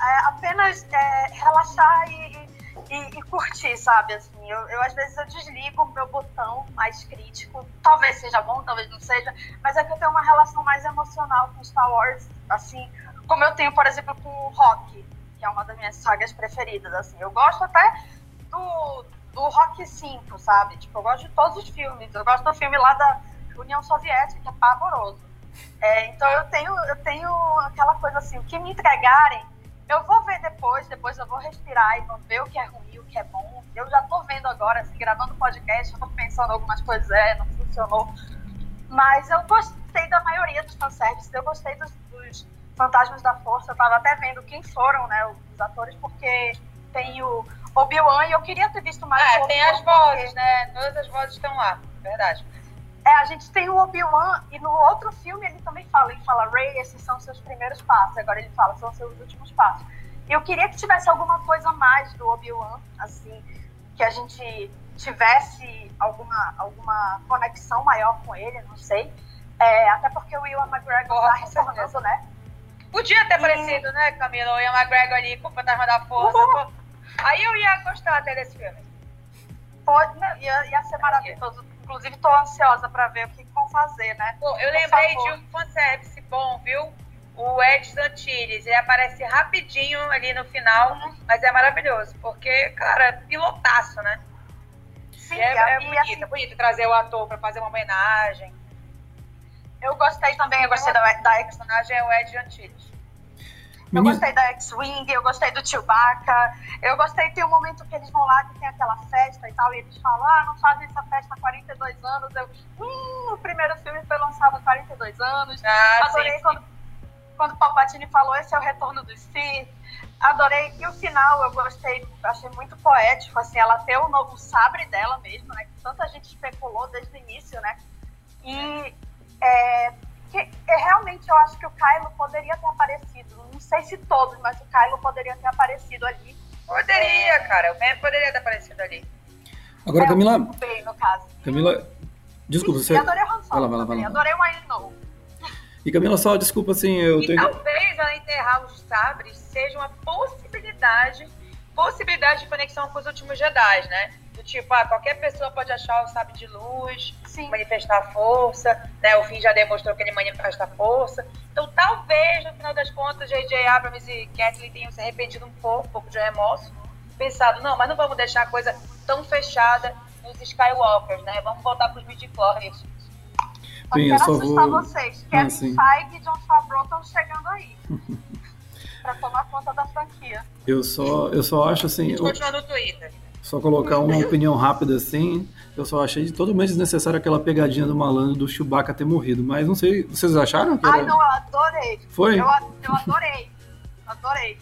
a apenas é, relaxar e, e, e, curtir, sabe? Assim, eu, eu, às vezes eu desligo o meu botão mais crítico, talvez seja bom, talvez não seja, mas é que eu tenho uma relação mais emocional com Star Wars, assim, como eu tenho, por exemplo, com o rock que é uma das minhas sagas preferidas, assim. Eu gosto até do, do Rock 5, sabe? Tipo, eu gosto de todos os filmes. Eu gosto do filme lá da União Soviética, que é pavoroso. É, então eu tenho, eu tenho aquela coisa assim, o que me entregarem, eu vou ver depois, depois eu vou respirar e vou ver o que é ruim, o que é bom. Eu já tô vendo agora, assim, gravando podcast, eu tô pensando algumas coisas, é, não funcionou. Mas eu gostei da maioria dos fanservices, eu gostei dos, dos Fantasmas da Força, eu tava até vendo quem foram, né, os atores, porque tem o Obi-Wan e eu queria ter visto mais É, tem as vozes, porque... né? Todas as vozes estão lá, verdade. É, a gente tem o Obi-Wan e no outro filme ele também fala, ele fala, Ray, esses são seus primeiros passos. Agora ele fala, são seus últimos passos. E eu queria que tivesse alguma coisa mais do Obi-Wan, assim, que a gente tivesse alguma, alguma conexão maior com ele, não sei. É, até porque o Will McGregor tá retornando, né? Podia ter aparecido, né, Camila? O Ian McGregor ali com o Fantasma da Força. Uhum. Aí eu ia gostar até desse filme. Pode, né? ia, ia ser maravilhoso. Inclusive, tô ansiosa pra ver o que vão fazer, né? Pô, eu Por lembrei favor. de um fanservice bom, viu? O Ed Antilles. Ele aparece rapidinho ali no final, uhum. mas é maravilhoso, porque, cara, é pilotaço, né? Sim, é, é bonito, assim, bonito trazer o ator pra fazer uma homenagem. Eu gostei também, eu gostei da, da X. personagem é o Ed Antilles. Eu gostei da X-Wing, eu gostei do Chewbacca, eu gostei, tem um momento que eles vão lá, que tem aquela festa e tal, e eles falam, ah, não fazem essa festa há 42 anos. Eu, hum, o primeiro filme foi lançado há 42 anos. Ah, Adorei sim, quando, quando o Palpatine falou, esse é o retorno do Sith. Adorei. E o final eu gostei, achei muito poético, assim, ela ter o novo sabre dela mesmo, né, que tanta gente especulou desde o início, né. E é, que, é, realmente eu acho que o Kylo poderia ter aparecido. Não sei se todos, mas o Kylo poderia ter aparecido ali. Poderia, é, cara. O Ben poderia ter aparecido ali. Agora, é, Camila. Bem, no caso. Camila. Desculpa, Sim, você. Adorei o Han Solo. Vai lá, vai lá, vai lá. Adorei o E Camila, só desculpa assim, eu e tenho. Talvez ela enterrar os sabres seja uma possibilidade, possibilidade de conexão com os últimos Jedi, né? Do tipo, ah, qualquer pessoa pode achar o sabre de luz, Sim. manifestar força, né? O fim já demonstrou que ele manifesta força. Então, talvez, no final das contas, J.J. Abrams e Kathleen tenham se arrependido um pouco, um pouco de remorso, pensado, não, mas não vamos deixar a coisa tão fechada nos Skywalkers, né? Vamos voltar para os midi-chlorians. Bem, eu quero assustar vou... vocês. Kevin ah, Feige e John Favreau estão chegando aí. para tomar conta da franquia. Eu só, eu só acho assim. Eu... no Twitter. Só colocar uma opinião rápida assim, eu só achei totalmente desnecessário aquela pegadinha do malandro do Chewbacca ter morrido. Mas não sei, vocês acharam? Que era... Ai, não, eu adorei. Foi? Eu, eu adorei. Adorei.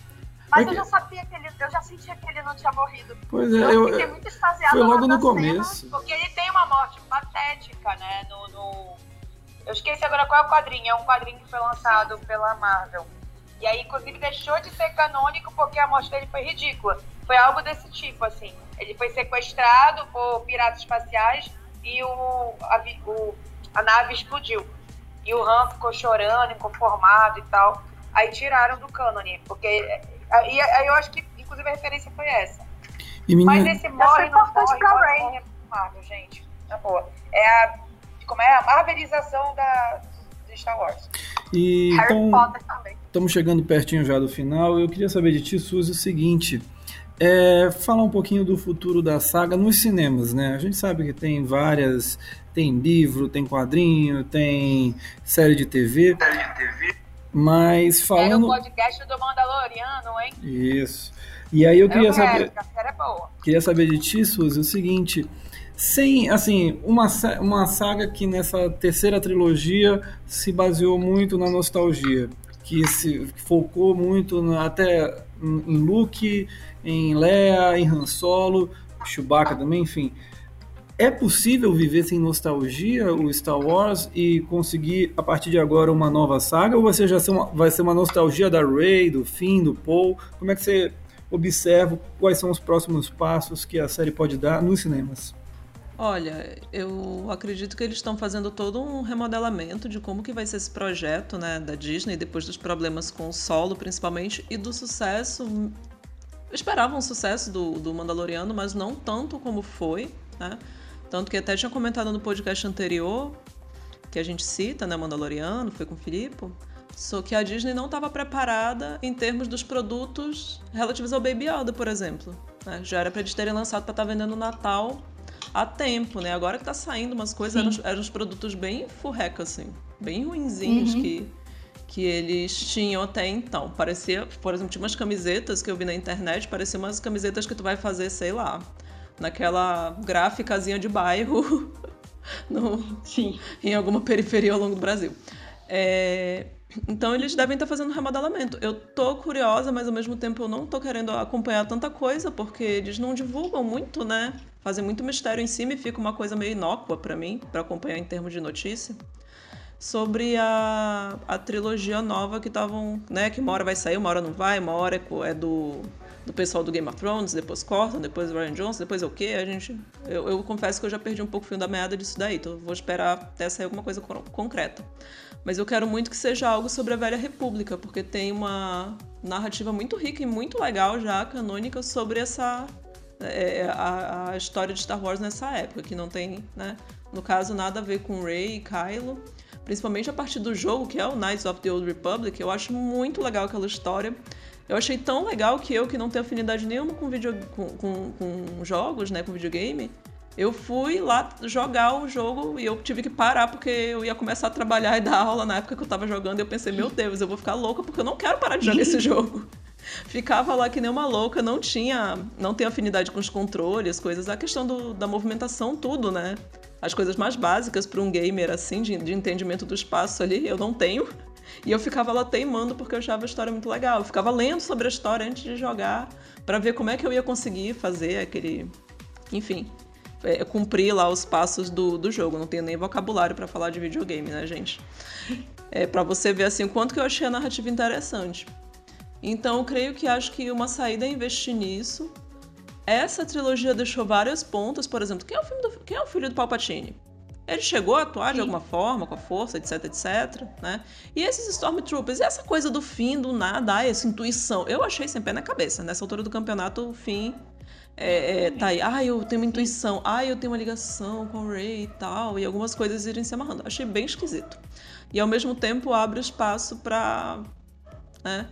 Mas é eu já sabia que ele, eu já sentia que ele não tinha morrido. Pois é, eu, eu fiquei muito extasiada. Foi logo no começo. Cena, porque ele tem uma morte patética, né? No, no, Eu esqueci agora qual é o quadrinho. É um quadrinho que foi lançado pela Marvel. E aí, inclusive, deixou de ser canônico porque a morte dele foi ridícula. Foi algo desse tipo, assim. Ele foi sequestrado por piratas espaciais e o, a, o, a nave explodiu. E o Han ficou chorando, inconformado e tal. Aí tiraram do cânone, porque. Aí, aí eu acho que, inclusive, a referência foi essa. Menina... Mas esse morre não morre, pra morre, morre Marvel, gente. Na boa. É a, como é a marvelização da, de Star Wars. E, Harry então, Potter também. Estamos chegando pertinho já do final. Eu queria saber de ti, Suzy, o seguinte. É, falar um pouquinho do futuro da saga nos cinemas, né? A gente sabe que tem várias, tem livro, tem quadrinho, tem série de TV. Série de TV. Mas falando. Era o podcast do Mandaloriano, hein? Isso. E aí eu queria eu saber. é. Queria saber de ti, Suzy, o seguinte. Sem, assim, uma, uma saga que nessa terceira trilogia se baseou muito na nostalgia, que se focou muito na, até em Luke, em Leia, em Han Solo, Chewbacca também, enfim. É possível viver sem nostalgia o Star Wars e conseguir a partir de agora uma nova saga ou você já ser uma, vai ser uma nostalgia da Rey, do Finn, do Paul? Como é que você observa quais são os próximos passos que a série pode dar nos cinemas? Olha, eu acredito que eles estão fazendo todo um remodelamento de como que vai ser esse projeto, né, da Disney depois dos problemas com o solo, principalmente, e do sucesso. Eu esperava um sucesso do, do Mandaloriano, mas não tanto como foi, né? Tanto que até tinha comentado no podcast anterior, que a gente cita, né, Mandaloriano, foi com o Filipe, só que a Disney não estava preparada em termos dos produtos relativos ao Baby Yoda, por exemplo. Né? Já era para eles terem lançado para estar tá vendendo no Natal há tempo, né? Agora que tá saindo umas coisas, eram, eram, uns produtos bem furreca, assim, bem ruinzinhos uhum. que, que eles tinham até então. Parecia, por exemplo, tinha umas camisetas que eu vi na internet, pareciam umas camisetas que tu vai fazer, sei lá, naquela gráficazinha de bairro no, Sim. em alguma periferia ao longo do Brasil. É, então eles devem estar fazendo remodelamento. Eu tô curiosa, mas ao mesmo tempo eu não tô querendo acompanhar tanta coisa, porque eles não divulgam muito, né? Fazem muito mistério em cima e fica uma coisa meio inócua para mim, para acompanhar em termos de notícia. Sobre a, a trilogia nova que estavam, né? Que uma hora vai sair, uma hora não vai, uma hora é, é do, do pessoal do Game of Thrones, depois cortam, depois Ryan Johnson, depois é o quê? A gente. Eu, eu confesso que eu já perdi um pouco o fio da meada disso daí, então vou esperar até sair alguma coisa concreta. Mas eu quero muito que seja algo sobre a Velha República, porque tem uma narrativa muito rica e muito legal já, canônica, sobre essa. É, a, a, história de Star Wars nessa época, que não tem, né? No caso, nada a ver com Rey e Kylo. Principalmente a partir do jogo, que é o Knights of the Old Republic, eu acho muito legal aquela história. Eu achei tão legal que eu, que não tenho afinidade nenhuma com, video, com, com, com jogos, né, com videogame, eu fui lá jogar o jogo e eu tive que parar porque eu ia começar a trabalhar e dar aula na época que eu tava jogando e eu pensei, meu Deus, eu vou ficar louca porque eu não quero parar de jogar esse jogo. Ficava lá que nem uma louca, não tinha, não tem afinidade com os controles, coisas, a questão do, da movimentação, tudo, né? As coisas mais básicas para um gamer assim, de, de entendimento do espaço ali, eu não tenho. E eu ficava lá teimando porque eu achava a história muito legal. Eu ficava lendo sobre a história antes de jogar para ver como é que eu ia conseguir fazer aquele, enfim, é, cumprir lá os passos do, do jogo. Não tenho nem vocabulário para falar de videogame, né, gente? É para você ver assim o quanto que eu achei a narrativa interessante. Então, eu creio que acho que uma saída é investir nisso. Essa trilogia deixou vários pontos, por exemplo, quem é o, filme do, quem é o filho do Palpatine? Ele chegou a atuar Sim. de alguma forma, com a força, etc, etc, né? E esses Stormtroopers, e essa coisa do fim, do nada, essa intuição, eu achei sem pé na cabeça. Nessa altura do campeonato, o fim é, é, tá aí, ah, eu tenho uma intuição, ah, eu tenho uma ligação com o Ray e tal, e algumas coisas irem se amarrando. Achei bem esquisito. E ao mesmo tempo abre espaço para né,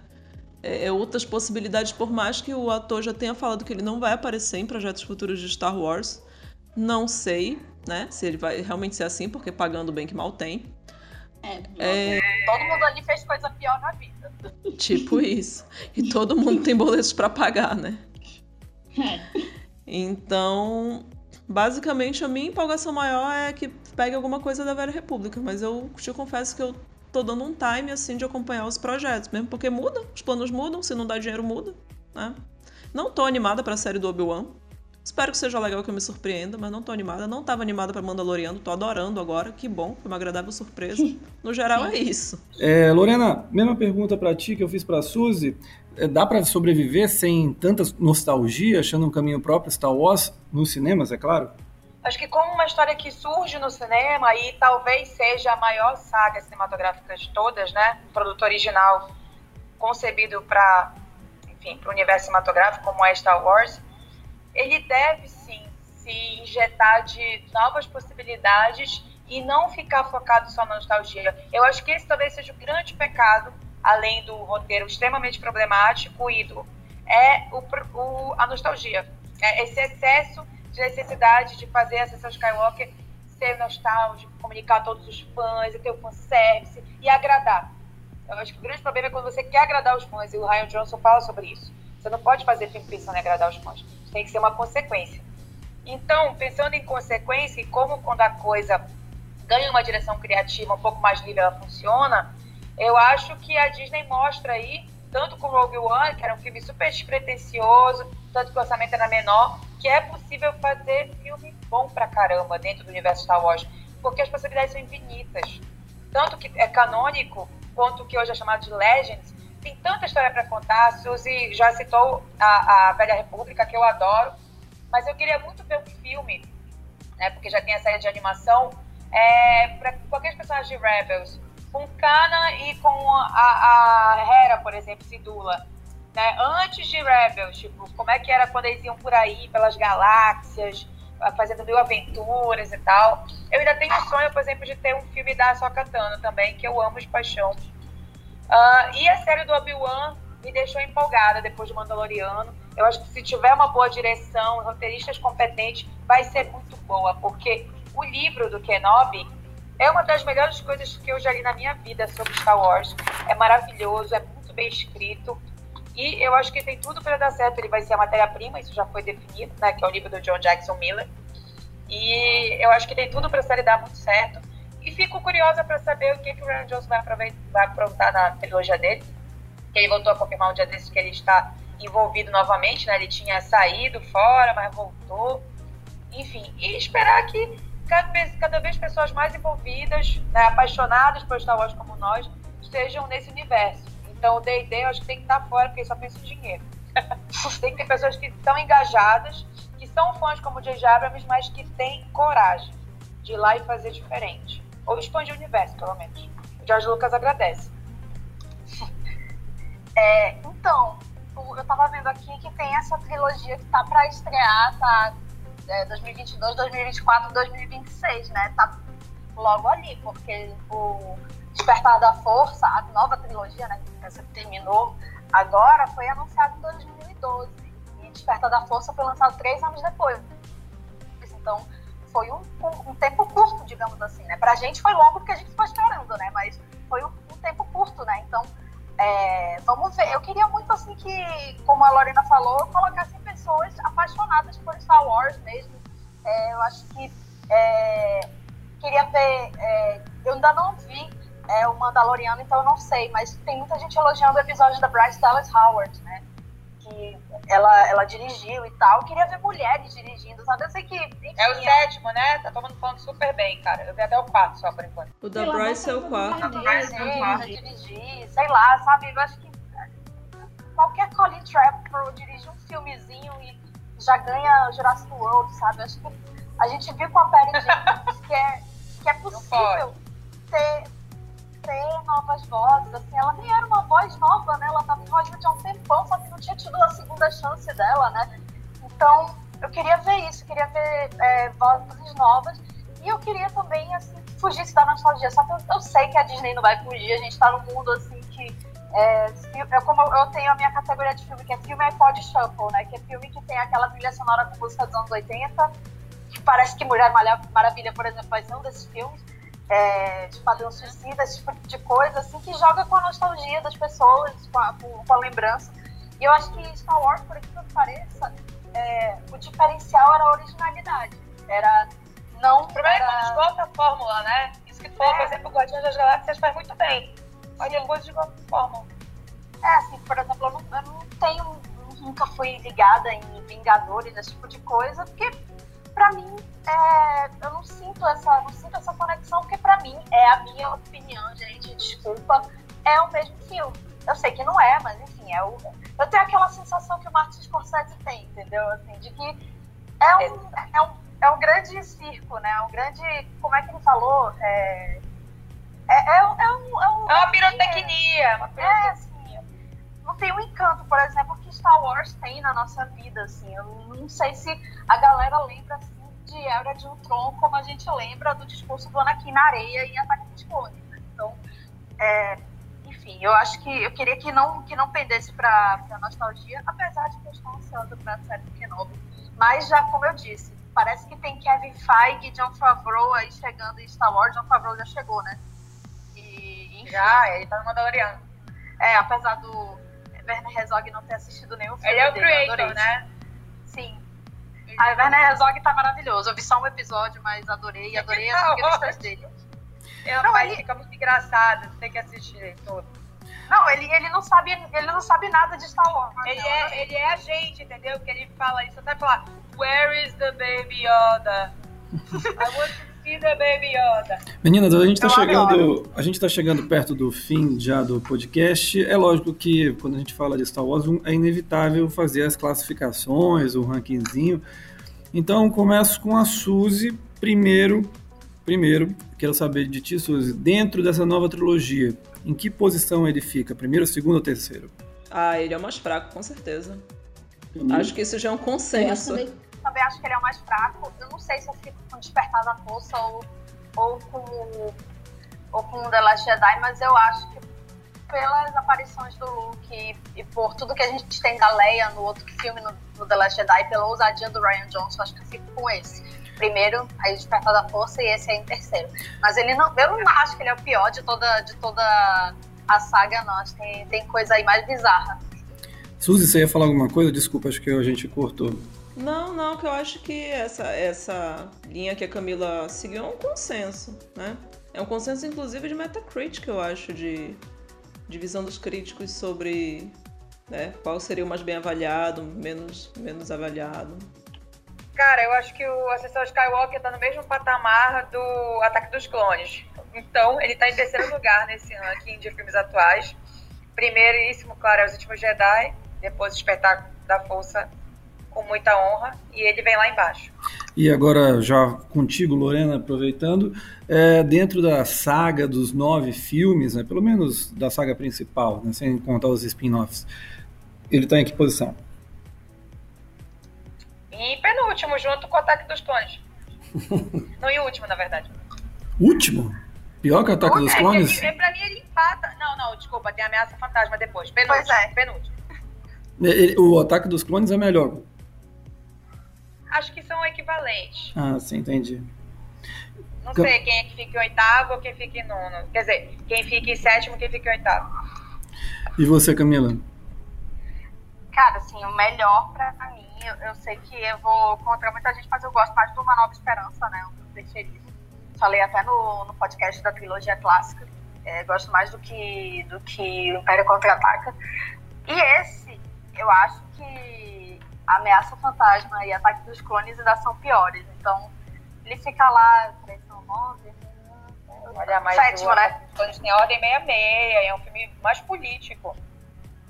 é, é, outras possibilidades, por mais que o ator já tenha falado que ele não vai aparecer em projetos futuros de Star Wars. Não sei, né, se ele vai realmente ser assim, porque pagando bem que mal tem. É, é... Todo mundo ali fez coisa pior na vida. Tipo isso. E todo mundo tem boletos para pagar, né? Então, basicamente, a minha empolgação maior é que pegue alguma coisa da Velha República, mas eu te confesso que eu tô dando um time, assim, de acompanhar os projetos, mesmo porque muda, os planos mudam, se não dá dinheiro, muda, né? Não tô animada pra série do Obi-Wan, Espero que seja legal que eu me surpreenda, mas não tô animada. Não tava animada para Mandaloriano, tô adorando agora. Que bom, foi uma agradável surpresa. No geral é isso. É, Lorena, mesma pergunta para ti que eu fiz para Suzy. É, dá para sobreviver sem tanta nostalgia, achando um caminho próprio Star Wars nos cinemas, é claro? Acho que como uma história que surge no cinema e talvez seja a maior saga cinematográfica de todas, né? Produto original concebido para, enfim, para o universo cinematográfico como é Star Wars ele deve sim se injetar de novas possibilidades e não ficar focado só na nostalgia. Eu acho que esse talvez seja o grande pecado, além do roteiro extremamente problemático e do, é o, o, a nostalgia. É esse excesso de necessidade de fazer a sessão Skywalker ser nostálgico, comunicar a todos os fãs, e ter o fanservice e agradar. Eu acho que o grande problema é quando você quer agradar os fãs, e o Ryan Johnson fala sobre isso. Você não pode fazer filme pensando em agradar os fãs. Tem que ser uma consequência. Então, pensando em consequência e como quando a coisa ganha uma direção criativa um pouco mais livre, ela funciona, eu acho que a Disney mostra aí, tanto com Rogue One, que era um filme super despretensioso, tanto que o orçamento era menor, que é possível fazer filme bom pra caramba dentro do universo Star Wars, porque as possibilidades são infinitas. Tanto que é canônico, quanto que hoje é chamado de Legends, tem tanta história para contar. Suzy já citou a, a Velha República, que eu adoro, mas eu queria muito ver um filme, né, porque já tem a série de animação, é, para qualquer personagem de Rebels, com Kana e com a, a Hera, por exemplo, Sidula. Né? Antes de Rebels, tipo, como é que era quando eles iam por aí, pelas galáxias, fazendo mil aventuras e tal. Eu ainda tenho o sonho, por exemplo, de ter um filme da Sokatano também, que eu amo de paixão. Uh, e a série do Obi-Wan me deixou empolgada depois do Mandaloriano. Eu acho que se tiver uma boa direção, roteiristas competentes, vai ser muito boa, porque o livro do Kenobi é uma das melhores coisas que eu já li na minha vida sobre Star Wars. É maravilhoso, é muito bem escrito. E eu acho que tem tudo para dar certo. Ele vai ser a matéria-prima, isso já foi definido, né? Que é o livro do John Jackson Miller. E eu acho que tem tudo para série dar muito certo. E fico curiosa para saber o que, que o Ryan Johnson vai, vai aprontar na trilogia dele. Que ele voltou a confirmar um dia desses que ele está envolvido novamente, né? Ele tinha saído fora, mas voltou. Enfim, e esperar que cada vez, cada vez pessoas mais envolvidas, né, apaixonadas por Star Wars como nós, estejam nesse universo. Então o D&D eu acho que tem que estar fora, porque só pensa em dinheiro. tem que ter pessoas que estão engajadas, que são fãs como J.J. Abrams, mas que têm coragem de ir lá e fazer diferente. Ou expandir o universo, pelo menos. O George Lucas agradece. É, então, eu tava vendo aqui que tem essa trilogia que tá para estrear, tá? É, 2022, 2024, 2026, né? Tá logo ali, porque o Despertar da Força, a nova trilogia, né? Essa que terminou agora, foi anunciada em 2012. E Despertar da Força foi lançado três anos depois. Então, foi um, um, um tempo curto, digamos assim, né? Pra gente foi longo porque a gente ficou esperando, né? Mas foi um, um tempo curto, né? Então, é, vamos ver. Eu queria muito, assim, que, como a Lorena falou, colocassem pessoas apaixonadas por Star Wars mesmo. É, eu acho que é, queria ver. É, eu ainda não vi é, o Mandaloriano, então eu não sei, mas tem muita gente elogiando o episódio da Bryce Dallas Howard, né? Que ela, ela dirigiu e tal. Eu queria ver mulheres dirigindo, sabe? Eu sei que. Enfim, é o sétimo, né? Tá todo mundo falando super bem, cara. Eu vi até o quarto só por enquanto. O da Bryce é o quarto. A Bryce é o quarto. dirigir, sei lá, sabe? Eu acho que qualquer Colin Trevorrow dirige um filmezinho e já ganha Jurassic World, sabe? Acho que a gente viu com a Perry Jenkins que é, que é possível ter, ter novas vozes. Assim, ela nem era uma voz nova, né? Ela estava em Hollywood há um tempão, só que não tinha tido a segunda chance dela, né? Então, eu queria ver isso, queria ver é, vozes novas. E eu queria também, assim, que fugisse da nostalgia. Só que eu, eu sei que a Disney não vai fugir, a gente está num mundo, assim. É, é como eu tenho a minha categoria de filme, que é filme iPod Shuffle, né? Que é filme que tem aquela trilha sonora com música dos anos 80, que parece que Mulher Maravilha, por exemplo, vai ser um desses filmes é, de padrão suicida, esse tipo de coisa, assim, que joga com a nostalgia das pessoas, com a, com, a lembrança. E eu acho que Star Wars, por aquilo que pareça, é, o diferencial era a originalidade. Era não. O problema era... é quando a fórmula, né? Isso que for, é. por exemplo, o Guardiões das Galáxias faz muito bem. Depois de volta a fórmula. É, assim, por exemplo, eu não, eu não tenho. Nunca fui ligada em Vingadores, esse tipo de coisa, porque pra mim, é, eu não sinto, essa, não sinto essa conexão, porque pra mim, é a minha opinião, gente, desculpa, é o mesmo filme. Eu sei que não é, mas enfim, é o, eu tenho aquela sensação que o Martin Scorsese tem, entendeu? Assim, de que é um, é um, é um grande circo, né? É um grande, como é que ele falou? É, é, é, é, um, é, um, é uma pirotecnia. Uma pirotecnia. É, assim, não tem um encanto, por exemplo, que Star Wars tem na nossa vida, assim. Eu não sei se a galera lembra assim, de Era de Ultron, como a gente lembra do discurso do Anakin na areia em Ataque dos Clones. Né? Então, é, enfim, eu acho que eu queria que não, que não pendesse para nostalgia, apesar de que eu estou ansiosa para a série do Kenobi. Mas já, como eu disse, parece que tem Kevin Feige e John Favreau aí chegando em Star Wars. John Favreau já chegou, né? Já, ele tá no Mandaloriano. É, apesar do Werner Herzog não ter assistido nenhum filme Ele é o dele, creator, né? Sim. A Werner Herzog tá maravilhoso. Eu vi só um episódio, mas adorei. Adorei as entrevistas dele. É, não, ele... fica muito engraçado, você tem que assistir todo. Não, ele, ele, não sabe, ele não sabe nada de Star Wars. Ele, é, ele é a gente, entendeu? Que ele fala isso, até falar, Where is the baby Yoda? I want to the baby Yoda. Meninas, a gente tá chegando. A gente tá chegando perto do fim já do podcast. É lógico que quando a gente fala de Star Wars, é inevitável fazer as classificações, o rankingzinho. Então começo com a Suzy primeiro Primeiro, quero saber de ti, Suzy, dentro dessa nova trilogia, em que posição ele fica? Primeiro, segundo ou terceiro? Ah, ele é o mais fraco, com certeza. Uhum. Acho que isso já é um consenso. Também, também, acho que ele é o mais fraco. Eu não sei se eu fico com Despertar da Força ou, ou, com, ou com The Last Jedi, mas eu acho que pelas aparições do Luke e, e, por tudo que a gente tem da Leia no outro filme, no, no The Last Jedi, pela ousadia do Ryan Johnson, acho que eu fico com esse primeiro, aí Despertar da Força, e esse é em terceiro. Mas ele não, eu não acho que ele é o pior de toda, de toda a saga, não. Acho que tem, tem coisa aí mais bizarra. Suzy, você ia falar alguma coisa? Desculpa, acho que a gente cortou. Não, não, que eu acho que essa, essa linha que a Camila seguiu é um consenso, né? É um consenso, inclusive, de Metacritic, eu acho, de divisão dos críticos sobre né, qual seria o mais bem avaliado, menos, menos avaliado. Cara, eu acho que o Ascensão Skywalker tá no mesmo patamar do Ataque dos Clones. Então, ele tá em terceiro lugar nesse ranking de filmes atuais. Primeiríssimo, claro, é Os Últimos Jedi. Depois, Despertar da Força, com muita honra. E ele vem lá embaixo. E agora, já contigo, Lorena, aproveitando, é, dentro da saga dos nove filmes, né, pelo menos da saga principal, né, sem contar os spin-offs, ele está em que posição? E penúltimo, junto com o Ataque dos Clones. Não, e último, na verdade. Último? Pior que o Ataque dos Clones? É, pra mim ele empata. Não, não, desculpa, tem Ameaça Fantasma depois. Penúltimo, pois é. penúltimo. Ele, o Ataque dos Clones é melhor. Acho que são equivalentes. Ah, sim, entendi. Não sei quem é que fica em oitavo ou quem fica em nono. Quer dizer, quem fica em sétimo quem fica em oitavo. E você, Camila? Cara, assim, o melhor pra mim eu, eu, sei que eu vou contra muita gente, mas eu gosto mais do Uma Nova Esperança, né? Um preferido. Falei até no, no podcast da trilogia clássica. É, gosto mais do que, do que o Império Contra-Ataca. E esse, eu acho que Ameaça Fantasma e Ataque dos Clones ainda são piores. Então, ele fica lá, 3 ou 9, Olha, mas sétimo, né? Clones tem Ordem 66, é um filme mais político.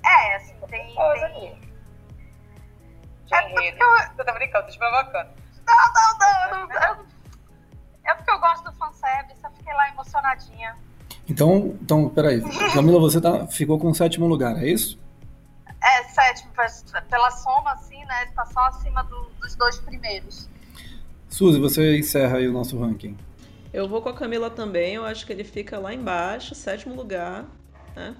É, assim, tem, tem, é enredo. Eu... Você tá brincando, tô te provocando. Não, não, não. Eu... É porque eu gosto do fanservice, eu fiquei lá emocionadinha. Então, então peraí. Camila, você tá, ficou com o sétimo lugar, é isso? É, sétimo. Pela soma, assim, né? Tá só acima do, dos dois primeiros. Suzy, você encerra aí o nosso ranking. Eu vou com a Camila também, eu acho que ele fica lá embaixo, sétimo lugar. Né?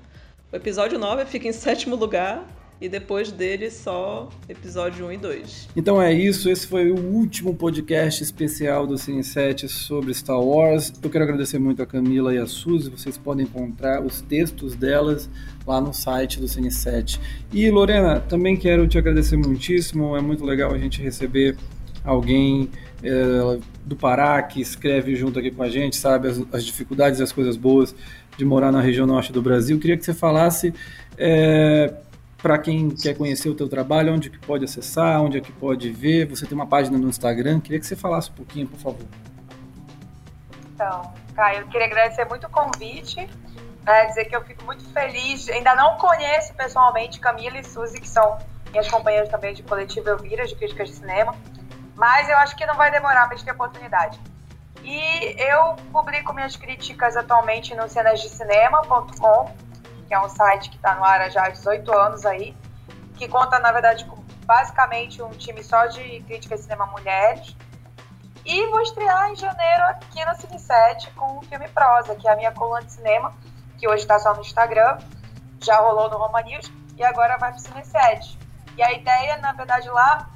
O episódio 9 fica em sétimo lugar, e depois dele só episódio 1 e 2. Então é isso, esse foi o último podcast especial do Cine 7 sobre Star Wars. Eu quero agradecer muito a Camila e a Suzy, vocês podem encontrar os textos delas lá no site do Cine 7. E Lorena, também quero te agradecer muitíssimo, é muito legal a gente receber alguém é, do Pará que escreve junto aqui com a gente, sabe as, as dificuldades e as coisas boas de morar na região norte do Brasil. Queria que você falasse é, para quem quer conhecer o teu trabalho, onde que pode acessar, onde é que pode ver. Você tem uma página no Instagram, queria que você falasse um pouquinho, por favor. Então, Caio, eu queria agradecer muito o convite, né, dizer que eu fico muito feliz, ainda não conheço pessoalmente Camila e Suzy, que são minhas companheiras também de coletivo Elvira, de críticas de cinema, mas eu acho que não vai demorar para a gente ter oportunidade. E eu publico minhas críticas atualmente no cenasdecinema.com, que é um site que está no ar já há 18 anos aí, que conta, na verdade, com basicamente um time só de crítica de cinema mulheres. E vou estrear em janeiro aqui na Cine 7 com o filme Prosa, que é a minha coluna de cinema, que hoje está só no Instagram, já rolou no Roma News e agora vai para o Cine 7. E a ideia, na verdade, lá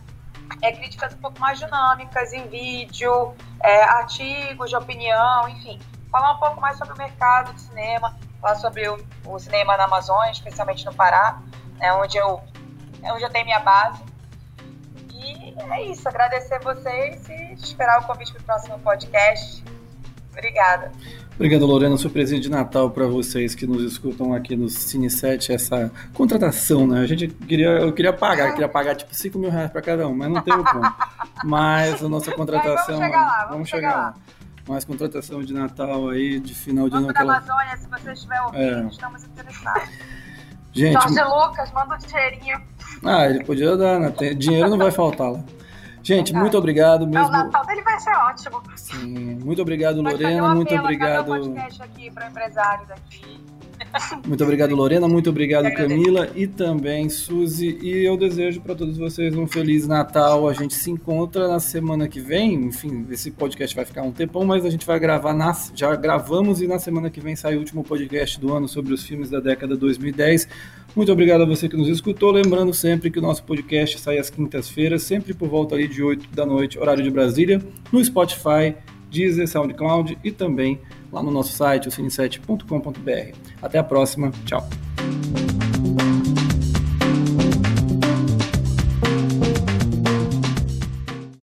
é críticas um pouco mais dinâmicas em vídeo, é, artigos de opinião, enfim. Falar um pouco mais sobre o mercado de cinema, falar sobre o, o cinema na Amazônia, especialmente no Pará, é onde eu, é onde eu tenho minha base é isso. Agradecer vocês e esperar o convite para o próximo podcast. Obrigada. Obrigado, Lorena. Presente de Natal para vocês que nos escutam aqui no Cine 7, essa contratação, né? A gente queria, eu queria pagar, queria pagar tipo 5 mil reais para cada um, mas não teve como. Mas a nossa contratação. vamos chegar lá, vamos, vamos chegar, lá. lá. Mais contratação de Natal aí, de final de ano. Vamos da ela... Amazônia, se você estiver ouvindo, é. estamos interessados. Gente, Jorge Lucas, manda um dinheirinho. Ah, ele podia dar, né? Dinheiro não vai faltar lá. Gente, muito obrigado mesmo. O Natal dele vai ser ótimo. Sim, muito obrigado, Lorena. Muito obrigado. podcast aqui para empresário daqui. Muito obrigado, Lorena. Muito obrigado, Camila e também Suzy. E eu desejo para todos vocês um feliz Natal. A gente se encontra na semana que vem. Enfim, esse podcast vai ficar um tempão, mas a gente vai gravar. Nas... Já gravamos e na semana que vem sai o último podcast do ano sobre os filmes da década 2010. Muito obrigado a você que nos escutou. Lembrando sempre que o nosso podcast sai às quintas-feiras, sempre por volta ali de 8 da noite, horário de Brasília, no Spotify, Deezer, SoundCloud e também lá no nosso site, o cine7.com.br. Até a próxima. Tchau.